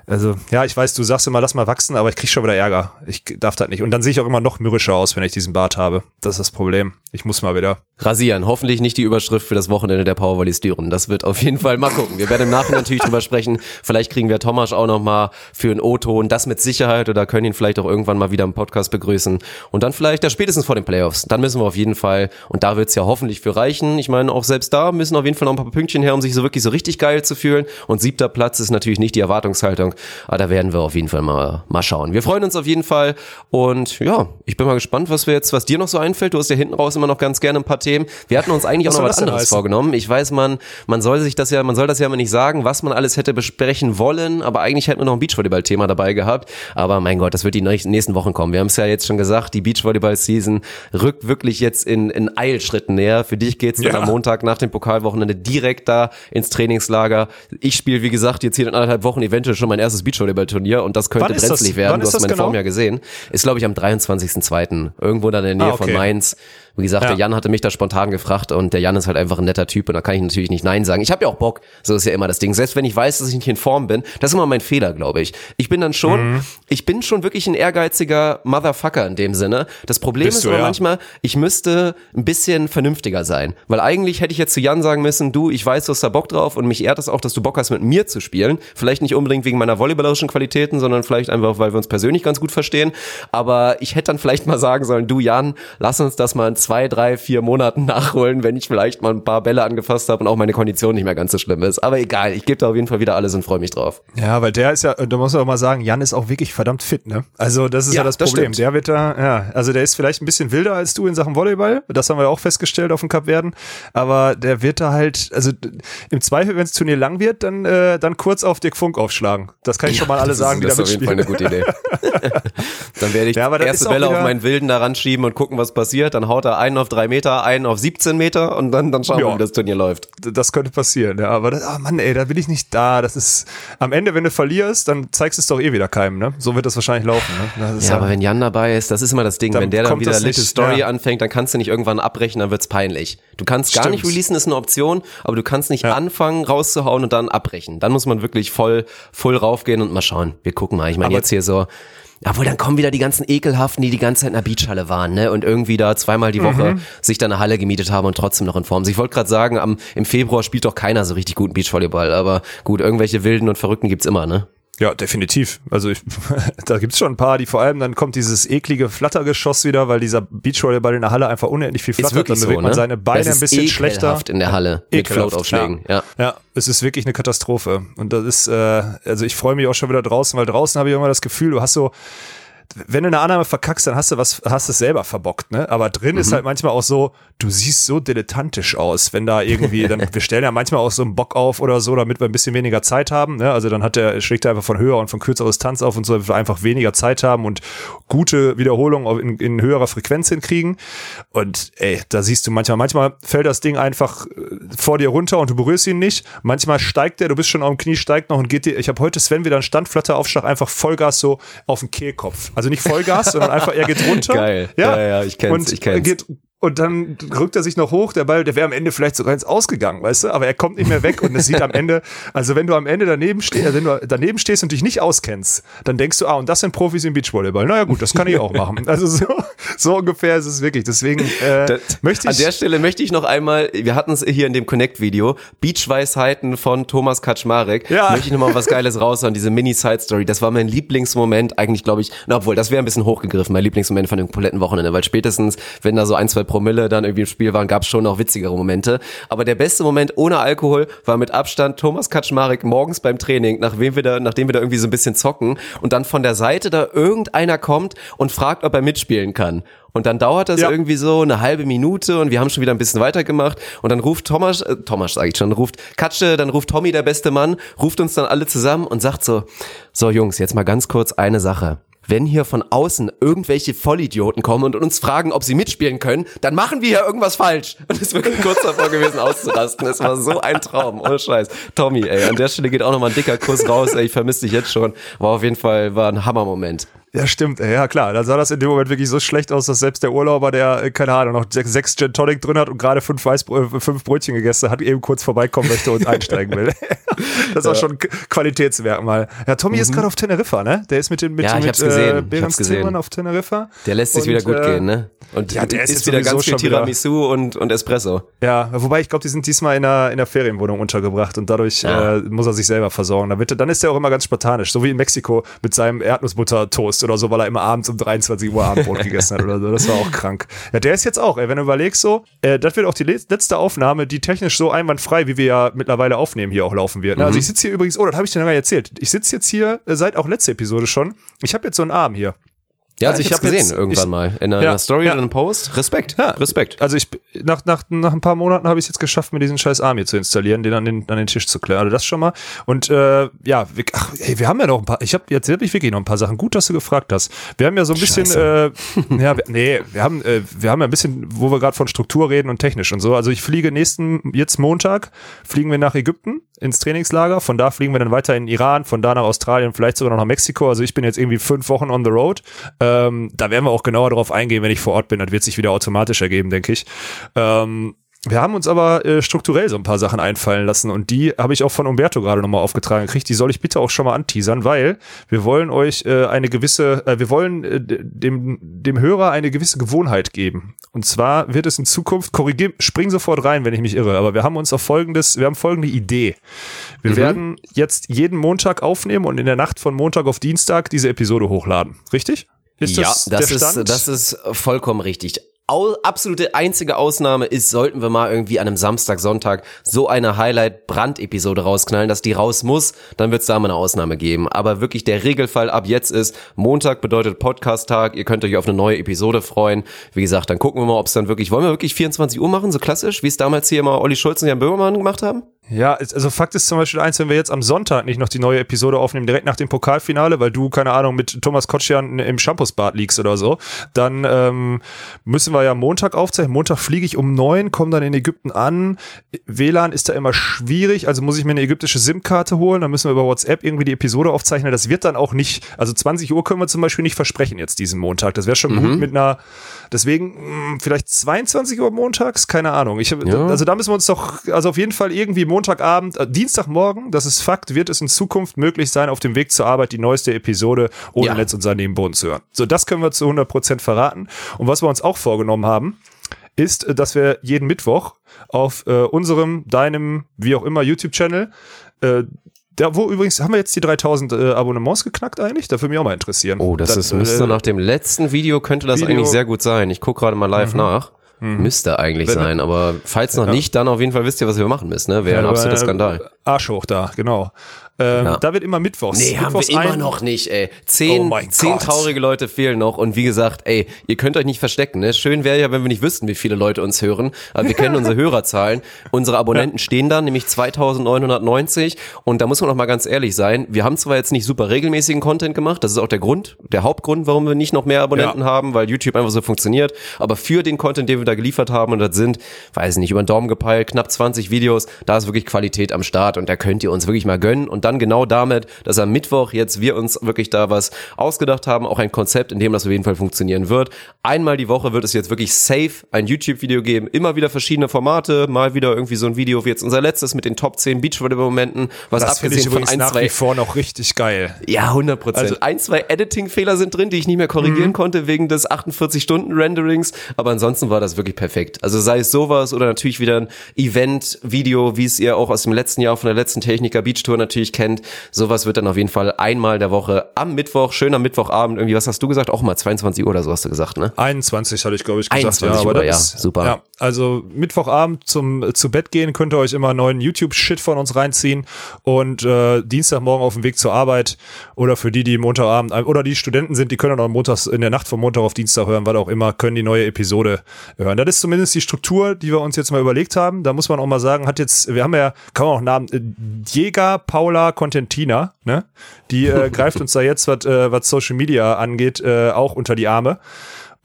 also ja, ich weiß, du sagst immer, lass mal wachsen, aber ich kriege schon wieder Ärger. Ich darf das nicht. Und dann sehe ich auch immer noch mürrischer aus, wenn ich diesen Bart habe. Das ist das Problem. Ich muss mal wieder. Rasieren. Hoffentlich nicht die Überschrift für das Wochenende der Powervolleys Düren. Das wird auf jeden Fall mal gucken. Wir werden im Nachhinein natürlich drüber sprechen. Vielleicht kriegen wir Thomas auch noch mal für einen O-Ton. Das mit Sicherheit oder können ihn vielleicht auch irgendwann mal wieder im Podcast begrüßen. Und dann vielleicht ja spätestens vor den Playoffs. Dann müssen wir auf jeden Fall, und da wird's ja hoffentlich für reichen. Ich meine, auch selbst da müssen auf jeden Fall noch ein paar Pünktchen her, um sich so wirklich so richtig geil zu fühlen. Und siebter Platz ist natürlich nicht die Erwartungshaltung. Aber da werden wir auf jeden Fall mal, mal schauen. Wir freuen uns auf jeden Fall. Und ja, ich bin mal gespannt, was wir jetzt, was dir noch so einfällt. Du hast ja hinten raus immer noch ganz gerne ein paar Themen. Wir hatten uns eigentlich auch noch was anderes heißen? vorgenommen. Ich weiß, man, man soll sich das ja, man soll das ja immer nicht sagen, was man alles hätte besprechen wollen, aber eigentlich hätten wir noch ein Beachvolleyball-Thema dabei gehabt. Aber mein Gott, das wird die nächsten nächsten Wochen kommen. Wir haben es ja jetzt schon gesagt, die Beachvolleyball-Season rückt wirklich jetzt in, in Eilschritten näher. Für dich geht's dann Ja. am Montag nach dem Pokalwochenende direkt da ins Trainingslager. Ich spiele, wie gesagt, jetzt hier in anderthalb Wochen eventuell schon mein erstes Beachvolleyball-Turnier und das könnte brenzlig werden. Wann Du hast meine genau? Form ja gesehen. Ist, glaube ich, am 23.02. Irgendwo da in der Nähe Ah, von okay. Mainz. Wie gesagt, Ja. der Jan hatte mich da spontan gefragt und der Jan ist halt einfach ein netter Typ und da kann ich natürlich nicht Nein sagen. Ich habe ja auch Bock, so ist ja immer das Ding. Selbst wenn ich weiß, dass ich nicht in Form bin, das ist immer mein Fehler, glaube ich. Ich bin dann schon, Mhm. ich bin schon wirklich ein ehrgeiziger Motherfucker in dem Sinne. Das Problem Bist ist du, aber ja. manchmal, ich müsste ein bisschen vernünftiger sein. Weil eigentlich hätte ich jetzt zu Jan sagen müssen, du, ich weiß, du hast da Bock drauf und mich ehrt es auch, dass du Bock hast, mit mir zu spielen. Vielleicht nicht unbedingt wegen meiner volleyballerischen Qualitäten, sondern vielleicht einfach, weil wir uns persönlich ganz gut verstehen. Aber ich hätte dann vielleicht mal sagen sollen, du Jan, lass uns das mal in zwei, drei, vier Monaten nachholen, wenn ich vielleicht mal ein paar Bälle angefasst habe und auch meine Kondition nicht mehr ganz so schlimm ist. Aber egal, ich gebe da auf jeden Fall wieder alles und freue mich drauf. Ja, weil der ist ja, da muss man auch mal sagen, Jan ist auch wirklich verdammt fit, ne? Also das ist ja, Ja, das das Problem. stimmt. der wird da, ja, also der ist vielleicht ein bisschen wilder als du in Sachen Volleyball. Das haben wir auch festgestellt auf dem Cup werden. Aber der wird da halt, also im Zweifel, wenn das Turnier lang wird, dann, äh, dann kurz auf Dirk Funk aufschlagen. Das kann ich schon mal alle das sagen, ist, die das da ist auf jeden Fall mitspielen. eine gute Idee. (laughs) dann werde ich Ja, das erste Bälle auf meinen Wilden da ranschieben und gucken, was passiert. Dann haut er einen auf drei Meter, einen auf 17 Meter und dann, dann schauen wir, Ja. wie das Turnier läuft. das könnte passieren, ja. Aber das, ah Mann, ey, da bin ich nicht da. Das ist am Ende, wenn du verlierst, dann zeigst du es doch eh wieder keinem, ne? So wird das wahrscheinlich laufen, ne? Ja, aber wenn Jan dabei ist, das ist immer das Ding. Wenn der dann wieder Little nicht, Story ja. anfängt, dann kannst du nicht irgendwann abbrechen, dann wird's peinlich. Du kannst gar Stimmt. nicht releasen, ist eine Option, aber du kannst nicht Ja. anfangen, rauszuhauen und dann abbrechen. Dann muss man wirklich voll, voll raufgehen und mal schauen. Wir gucken mal. Ich meine, jetzt hier so, obwohl dann kommen wieder die ganzen Ekelhaften, die die ganze Zeit in der Beachhalle waren, ne? Und irgendwie da zweimal die Woche Mhm. sich da eine Halle gemietet haben und trotzdem noch in Form sind. Ich wollte gerade sagen, am, im Februar spielt doch keiner so richtig guten Beachvolleyball, aber gut, irgendwelche Wilden und Verrückten gibt's immer, ne? Ja, definitiv. Also ich, (laughs) da gibt's schon ein paar, die vor allem, dann kommt dieses eklige Flattergeschoss wieder, weil dieser Beachvolleyball in der Halle einfach unendlich viel flattert. Dann so, bewegt man ne? seine Beine ein bisschen schlechter. in der Halle mit Floataufschlägen, ja. Ja, es ist wirklich eine Katastrophe. Und das ist, äh, also ich freue mich auch schon wieder draußen, weil draußen habe ich immer das Gefühl, du hast so, wenn du eine Annahme verkackst, dann hast du was, hast du es selber verbockt, ne? Aber drin Mhm. ist halt manchmal auch so, du siehst so dilettantisch aus, wenn da irgendwie, dann, (laughs) wir stellen ja manchmal auch so einen Bock auf oder so, damit wir ein bisschen weniger Zeit haben, ne? Also dann hat der, schlägt er einfach von höher und von kürzerer Distanz auf und so, damit wir einfach weniger Zeit haben und gute Wiederholungen in, in höherer Frequenz hinkriegen. Und ey, da siehst du manchmal, manchmal fällt das Ding einfach äh, vor dir runter und du berührst ihn nicht. Manchmal steigt der, du bist schon auf dem Knie, steigt noch und geht dir. Ich habe heute Sven wieder einen Standflatteraufschlag, einfach Vollgas so auf den Kehlkopf. Also nicht Vollgas, sondern einfach, er geht runter. Geil. Ja, ja, ich kenn's, und ich kenn's. Geht, und dann rückt er sich noch hoch, der Ball, der wäre am Ende vielleicht sogar ins Ausgegangen, weißt du, aber er kommt nicht mehr weg und es sieht am Ende, also wenn du am Ende daneben stehst, wenn du daneben stehst und dich nicht auskennst, dann denkst du, ah, und das sind Profis im Beachvolleyball. Naja gut, das kann ich auch machen. (laughs) Also so, so ungefähr ist es wirklich. Deswegen äh, Das- möchte ich An der Stelle möchte ich noch einmal, wir hatten es hier in dem Connect-Video, Beachweisheiten von Thomas Kaczmarek. Ja. Möchte ich noch mal was Geiles raushauen, diese Mini-Side-Story. Das war mein Lieblingsmoment, eigentlich glaube ich, na, obwohl, das wäre ein bisschen hochgegriffen, mein Lieblingsmoment von dem kompletten Wochenende, weil spätestens, wenn da so ein, zwei Promille dann irgendwie im Spiel waren, gab es schon noch witzigere Momente. Aber der beste Moment ohne Alkohol war mit Abstand Thomas Kaczmarek morgens beim Training, nachdem wir da, nachdem wir da irgendwie so ein bisschen zocken und dann von der Seite da irgendeiner kommt und fragt, ob er mitspielen kann. Und dann dauert das Ja. irgendwie so eine halbe Minute und wir haben schon wieder ein bisschen weitergemacht und dann ruft Thomas, äh, Thomas sage ich schon, ruft Katsche, dann ruft Tommy, der beste Mann, ruft uns dann alle zusammen und sagt so, so Jungs, jetzt mal ganz kurz eine Sache. Wenn hier von außen irgendwelche Vollidioten kommen und uns fragen, ob sie mitspielen können, dann machen wir hier irgendwas falsch. Und es ist wirklich kurz davor gewesen auszurasten. Es war so ein Traum, ohne Scheiß. Tommy, ey, an der Stelle geht auch nochmal ein dicker Kuss raus, ey, ich vermisse dich jetzt schon. War auf jeden Fall, war ein Hammermoment. Ja, stimmt. ey, Ja, klar. Da sah das in dem Moment wirklich so schlecht aus, dass selbst der Urlauber, der, äh, keine Ahnung, noch sechs, sechs Gin Tonic drin hat und gerade fünf, Weißbr äh, fünf Brötchen gegessen hat, eben kurz vorbeikommen möchte und einsteigen will. (laughs) das ist auch schon ein Qualitätsmerkmal. Ja, Tommy ist gerade auf Teneriffa, ne? Der ist mit dem, mit, Mhm. Ja, mit Äh, Behrens. Tillmann auf Teneriffa. Der lässt sich Und, wieder gut äh, gehen, ne? Und ja, der ist jetzt wieder ganz viel Tiramisu und, und Espresso. Ja, wobei ich glaube, die sind diesmal in der, in der Ferienwohnung untergebracht und dadurch Ja. äh, muss er sich selber versorgen. Dann, er- dann ist er auch immer ganz spartanisch, so wie in Mexiko mit seinem Erdnussbutter-Toast oder so, weil er immer abends um 23 Uhr Abendbrot gegessen hat oder so. Das war auch krank. Ja, der ist jetzt auch, ey, wenn du überlegst so, äh, das wird auch die le- letzte Aufnahme, die technisch so einwandfrei, wie wir ja mittlerweile aufnehmen, hier auch laufen wird. Ne? Also ich sitze hier übrigens, oh, das habe ich dir noch gar nicht erzählt. Ich sitze jetzt hier äh, seit auch letzte Episode schon. Ich habe jetzt so einen Arm hier. Ja, Also ich, ich hab's hab gesehen jetzt- irgendwann ich- mal. In einer, Ja, Story ja. oder einem Post. Respekt. Ja. Respekt. Also ich nach, nach, nach ein paar Monaten habe ich es jetzt geschafft, mir diesen scheiß Arm hier zu installieren, den an den, an den Tisch zu klären. Also das schon mal. Und äh, ja, wir, ach, ey, wir haben ja noch ein paar. Ich habe jetzt wirklich wirklich noch ein paar Sachen. Gut, dass du gefragt hast. Wir haben ja so ein bisschen, äh, ja, wir, nee, wir haben, äh, wir haben ja ein bisschen, wo wir gerade von Struktur reden und technisch und so. Also ich fliege nächsten jetzt Montag fliegen wir nach Ägypten ins Trainingslager. Von da fliegen wir dann weiter in Iran, von da nach Australien, vielleicht sogar noch nach Mexiko. Also ich bin jetzt irgendwie fünf Wochen on the road. Ähm, da werden wir auch genauer darauf eingehen, wenn ich vor Ort bin. Das wird sich wieder automatisch ergeben, denke ich. Ähm, wir haben uns aber äh, strukturell so ein paar Sachen einfallen lassen und die habe ich auch von Umberto gerade nochmal aufgetragen gekriegt. Die soll ich bitte auch schon mal anteasern, weil wir wollen euch äh, eine gewisse, äh, wir wollen äh, dem, dem Hörer eine gewisse Gewohnheit geben. Und zwar wird es in Zukunft, korrigier, spring sofort rein, wenn ich mich irre, aber wir haben uns auf folgendes, wir haben folgende Idee. Wir werden jetzt jeden Montag aufnehmen und in der Nacht von Montag auf Dienstag diese Episode hochladen. Richtig? Ist ja, das, das, ist, das ist vollkommen richtig. Absolute einzige Ausnahme ist, sollten wir mal irgendwie an einem Samstag, Sonntag so eine Highlight-Brand-Episode rausknallen, dass die raus muss, dann wird es da mal eine Ausnahme geben. Aber wirklich der Regelfall ab jetzt ist, Montag bedeutet Podcast-Tag, ihr könnt euch auf eine neue Episode freuen. Wie gesagt, dann gucken wir mal, ob es dann wirklich, wollen wir wirklich 24 Uhr machen, so klassisch, wie es damals hier immer Olli Schulz und Jan Böhmermann gemacht haben? Ja, also Fakt ist zum Beispiel eins, wenn wir jetzt am Sonntag nicht noch die neue Episode aufnehmen, direkt nach dem Pokalfinale, weil du, keine Ahnung, mit Thomas Kotschan im Shampoosbad liegst oder so, dann ähm, müssen wir ja Montag aufzeichnen. Montag fliege ich um neun, komme dann in Ägypten an. WLAN ist da immer schwierig, also muss ich mir eine ägyptische SIM-Karte holen, dann müssen wir über WhatsApp irgendwie die Episode aufzeichnen. Das wird dann auch nicht, also 20 Uhr können wir zum Beispiel nicht versprechen jetzt diesen Montag. Das wäre schon gut mit einer, deswegen mh, vielleicht 22 Uhr montags, keine Ahnung. Ich, Ja. Also da müssen wir uns doch, also auf jeden Fall irgendwie Montagabend, äh, Dienstagmorgen, das ist Fakt, wird es in Zukunft möglich sein, auf dem Weg zur Arbeit die neueste Episode ohne Ja. Netz und seinen Nebenboden zu hören. So, das können wir zu 100% verraten. Und was wir uns auch vorgenommen haben, ist, äh, dass wir jeden Mittwoch auf äh, unserem, deinem, wie auch immer, YouTube-Channel, äh, da, wo übrigens, haben wir jetzt die 3000 äh, Abonnements geknackt eigentlich? Da würde mich auch mal interessieren. Oh, das, ist, äh, müsste nach dem letzten Video könnte das Video- eigentlich sehr gut sein. Ich gucke gerade mal live nach. Müsste eigentlich Wenn- sein, aber falls noch nicht, dann auf jeden Fall wisst ihr, was wir machen müssen. Ne? Wäre ein aber, absoluter äh, Skandal. Arsch hoch da, genau. Ähm, Ja. Da wird immer Mittwochs. Nee, haben Mittwochs wir immer ein- noch nicht, ey. Zehn, Oh zehn traurige Leute fehlen noch und wie gesagt, ey, ihr könnt euch nicht verstecken, ne? Schön wäre ja, wenn wir nicht wüssten, wie viele Leute uns hören, aber wir kennen unsere (laughs) Hörerzahlen. Unsere Abonnenten stehen da, nämlich 2990 und da muss man auch mal ganz ehrlich sein, wir haben zwar jetzt nicht super regelmäßigen Content gemacht, das ist auch der Grund, der Hauptgrund, warum wir nicht noch mehr Abonnenten Ja. haben, weil YouTube einfach so funktioniert, aber für den Content, den wir da geliefert haben und das sind, weiß ich nicht, über den Daumen gepeilt, knapp 20 Videos, da ist wirklich Qualität am Start Start und da könnt ihr uns wirklich mal gönnen und dann genau damit, dass am Mittwoch jetzt wir uns wirklich da was ausgedacht haben, auch ein Konzept, in dem das auf jeden Fall funktionieren wird. Einmal die Woche wird es jetzt wirklich safe ein YouTube-Video geben, immer wieder verschiedene Formate, mal wieder irgendwie so ein Video wie jetzt unser letztes mit den Top 10 Beachvolleyball-Momenten, was Das abgesehen von ein, nach zwei wie vor noch richtig geil. ja, 100 Prozent. Also- ein, zwei Editing-Fehler sind drin, die ich nicht mehr korrigieren konnte wegen des 48-Stunden-Renderings. Aber ansonsten war das wirklich perfekt. Also sei es sowas oder natürlich wieder ein Event-Video, wie es ihr auch aus dem letzten Jahr von der letzten Techniker Beach Tour natürlich kennt. Sowas wird dann auf jeden Fall einmal der Woche am Mittwoch, schön am Mittwochabend irgendwie, was hast du gesagt? Auch mal 22 Uhr oder so hast du gesagt, ne? 21 hatte ich, glaube ich, gesagt. 21 aber Uhr, das ja, super. Ja, also Mittwochabend zum äh, zu Bett gehen könnt ihr euch immer neuen YouTube-Shit von uns reinziehen und äh, Dienstagmorgen auf dem Weg zur Arbeit oder für die, die Montagabend oder die Studenten sind, die können dann montags in der Nacht von Montag auf Dienstag hören, was auch immer, können die neue Episode hören. Das ist zumindest die Struktur, die wir uns jetzt mal überlegt haben. Da muss man auch mal sagen, hat jetzt, wir haben ja, kann man auch Namen, äh, Diega Paula Contentina, ne? Die äh, (laughs) greift uns da jetzt, was äh, was Social Media angeht, äh, auch unter die Arme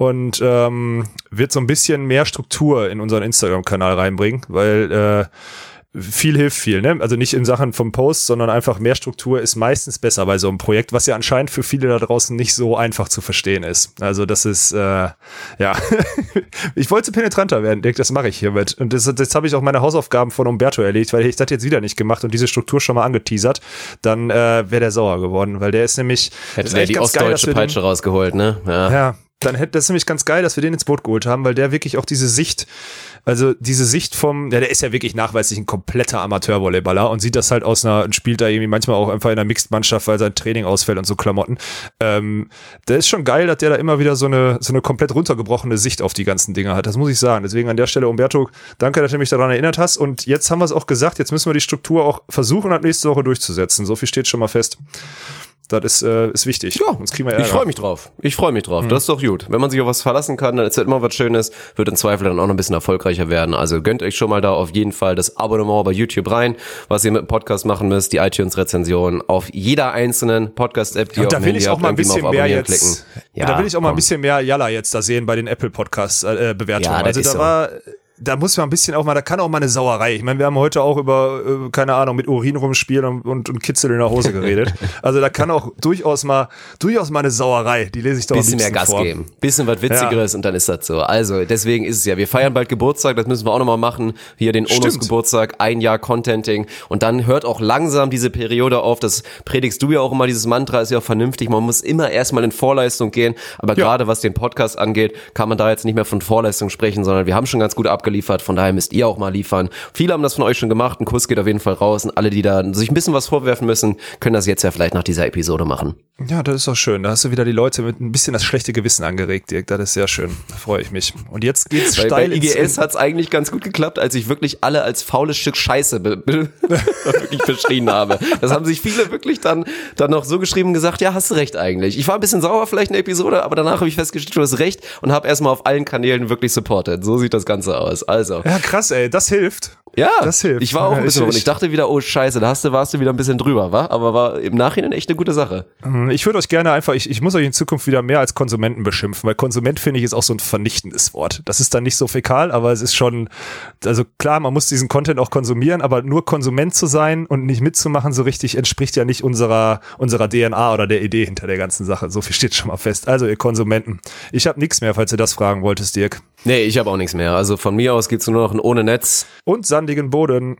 und ähm, wird so ein bisschen mehr Struktur in unseren Instagram-Kanal reinbringen, weil äh, viel hilft viel, ne? Also nicht in Sachen vom Post, sondern einfach mehr Struktur ist meistens besser bei so einem Projekt, was ja anscheinend für viele da draußen nicht so einfach zu verstehen ist. Also das ist, äh, ja, (laughs) ich wollte penetranter werden, Dick, das mache ich hiermit. Und das, jetzt habe ich auch meine Hausaufgaben von Umberto erledigt, weil ich das jetzt wieder nicht gemacht und diese Struktur schon mal angeteasert, dann äh, wäre der sauer geworden, weil der ist nämlich Hätte der die geil, ostdeutsche den- Peitsche rausgeholt, ne? Ja. ja, dann hätte das ist nämlich ganz geil, dass wir den ins Boot geholt haben, weil der wirklich auch diese Sicht, also diese Sicht vom, ja, der ist ja wirklich nachweislich ein kompletter Amateurvolleyballer und sieht das halt aus einer, und spielt da irgendwie manchmal auch einfach in einer Mixed-Mannschaft, weil sein Training ausfällt und so Klamotten. Ähm, der ist schon geil, dass der da immer wieder so eine, so eine komplett runtergebrochene Sicht auf die ganzen Dinge hat. Das muss ich sagen. Deswegen an der Stelle, Umberto, danke, dass du mich daran erinnert hast. Und jetzt haben wir es auch gesagt, jetzt müssen wir die Struktur auch versuchen, ab nächste Woche durchzusetzen. So viel steht schon mal fest. Das ist, äh, ist wichtig. Ja, Sonst kriegen wir Ärger. ich freue mich drauf. Ich freue mich drauf. Das ist doch gut. Wenn man sich auf was verlassen kann, dann ist das immer was Schönes, wird im Zweifel dann auch noch ein bisschen erfolgreicher werden. Also gönnt euch schon mal da auf jeden Fall das Abonnement bei YouTube rein, was ihr mit dem Podcast machen müsst, die iTunes-Rezension auf jeder einzelnen Podcast-App, die ihr da will ich auch mal ein bisschen mehr jetzt. klicken. da will ich auch mal ein bisschen mehr Jalla jetzt da sehen bei den Apple Podcasts äh, Bewertungen. Ja, also da war da muss man ein bisschen auch mal, da kann auch mal eine Sauerei. Ich meine, wir haben heute auch über, äh, keine Ahnung, mit Urin rumspielen und, und, und Kitzel in der Hose geredet. (laughs) also da kann auch durchaus mal, durchaus mal eine Sauerei. Die lese ich doch bisschen mehr Gas vor. geben. Bisschen was Witzigeres und dann ist das so. Also, deswegen ist es ja. Wir feiern bald Geburtstag, das müssen wir auch nochmal machen. Hier den Onus. Geburtstag, ein Jahr Contenting. Und dann hört auch langsam diese Periode auf. Das predigst du ja auch immer, dieses Mantra ist ja auch vernünftig. Man muss immer erstmal in Vorleistung gehen. Aber Ja. gerade was den Podcast angeht, kann man da jetzt nicht mehr von Vorleistung sprechen, sondern wir haben schon ganz gut abgeliefert. Von daher müsst ihr auch mal liefern. Viele haben das von euch schon gemacht. Ein Kuss geht auf jeden Fall raus. Und alle, die da sich ein bisschen was vorwerfen müssen, können das jetzt ja vielleicht nach dieser Episode machen. Ja, das ist doch schön. Da hast du wieder die Leute mit ein bisschen das schlechte Gewissen angeregt, Dirk. Das ist sehr schön. Da freue ich mich. Und jetzt geht's Bei, bei steil ins- IGS hat's eigentlich ganz gut geklappt, als ich wirklich alle als faules Stück Scheiße be be (laughs) wirklich beschrieben habe. Das haben sich viele wirklich dann, dann noch so geschrieben und gesagt, ja, hast du recht eigentlich. Ich war ein bisschen sauer vielleicht in der Episode, aber danach habe ich festgestellt, du hast recht und habe erstmal auf allen Kanälen wirklich supportet. So sieht das Ganze aus. Also, Ja, krass, ey. Das hilft. Ja, das hilft. ich war auch ein bisschen, ich- und ich dachte wieder, oh Scheiße, da hast du, warst du wieder ein bisschen drüber, wa? Aber war im Nachhinein echt eine gute Sache. Ich würde euch gerne einfach, ich, ich muss euch in Zukunft wieder mehr als Konsumenten beschimpfen, weil Konsument finde ich ist auch so ein vernichtendes Wort. Das ist dann nicht so fäkal, aber es ist schon, also klar, man muss diesen Content auch konsumieren, aber nur Konsument zu sein und nicht mitzumachen so richtig entspricht ja nicht unserer, unserer DNA oder der Idee hinter der ganzen Sache. So viel steht schon mal fest. Also ihr Konsumenten. Ich habe nichts mehr, falls du das fragen wolltest, Dirk. Nee, ich habe auch nichts mehr. Also von mir aus gibt's nur noch ein ohne Netz. Und sandigen Boden.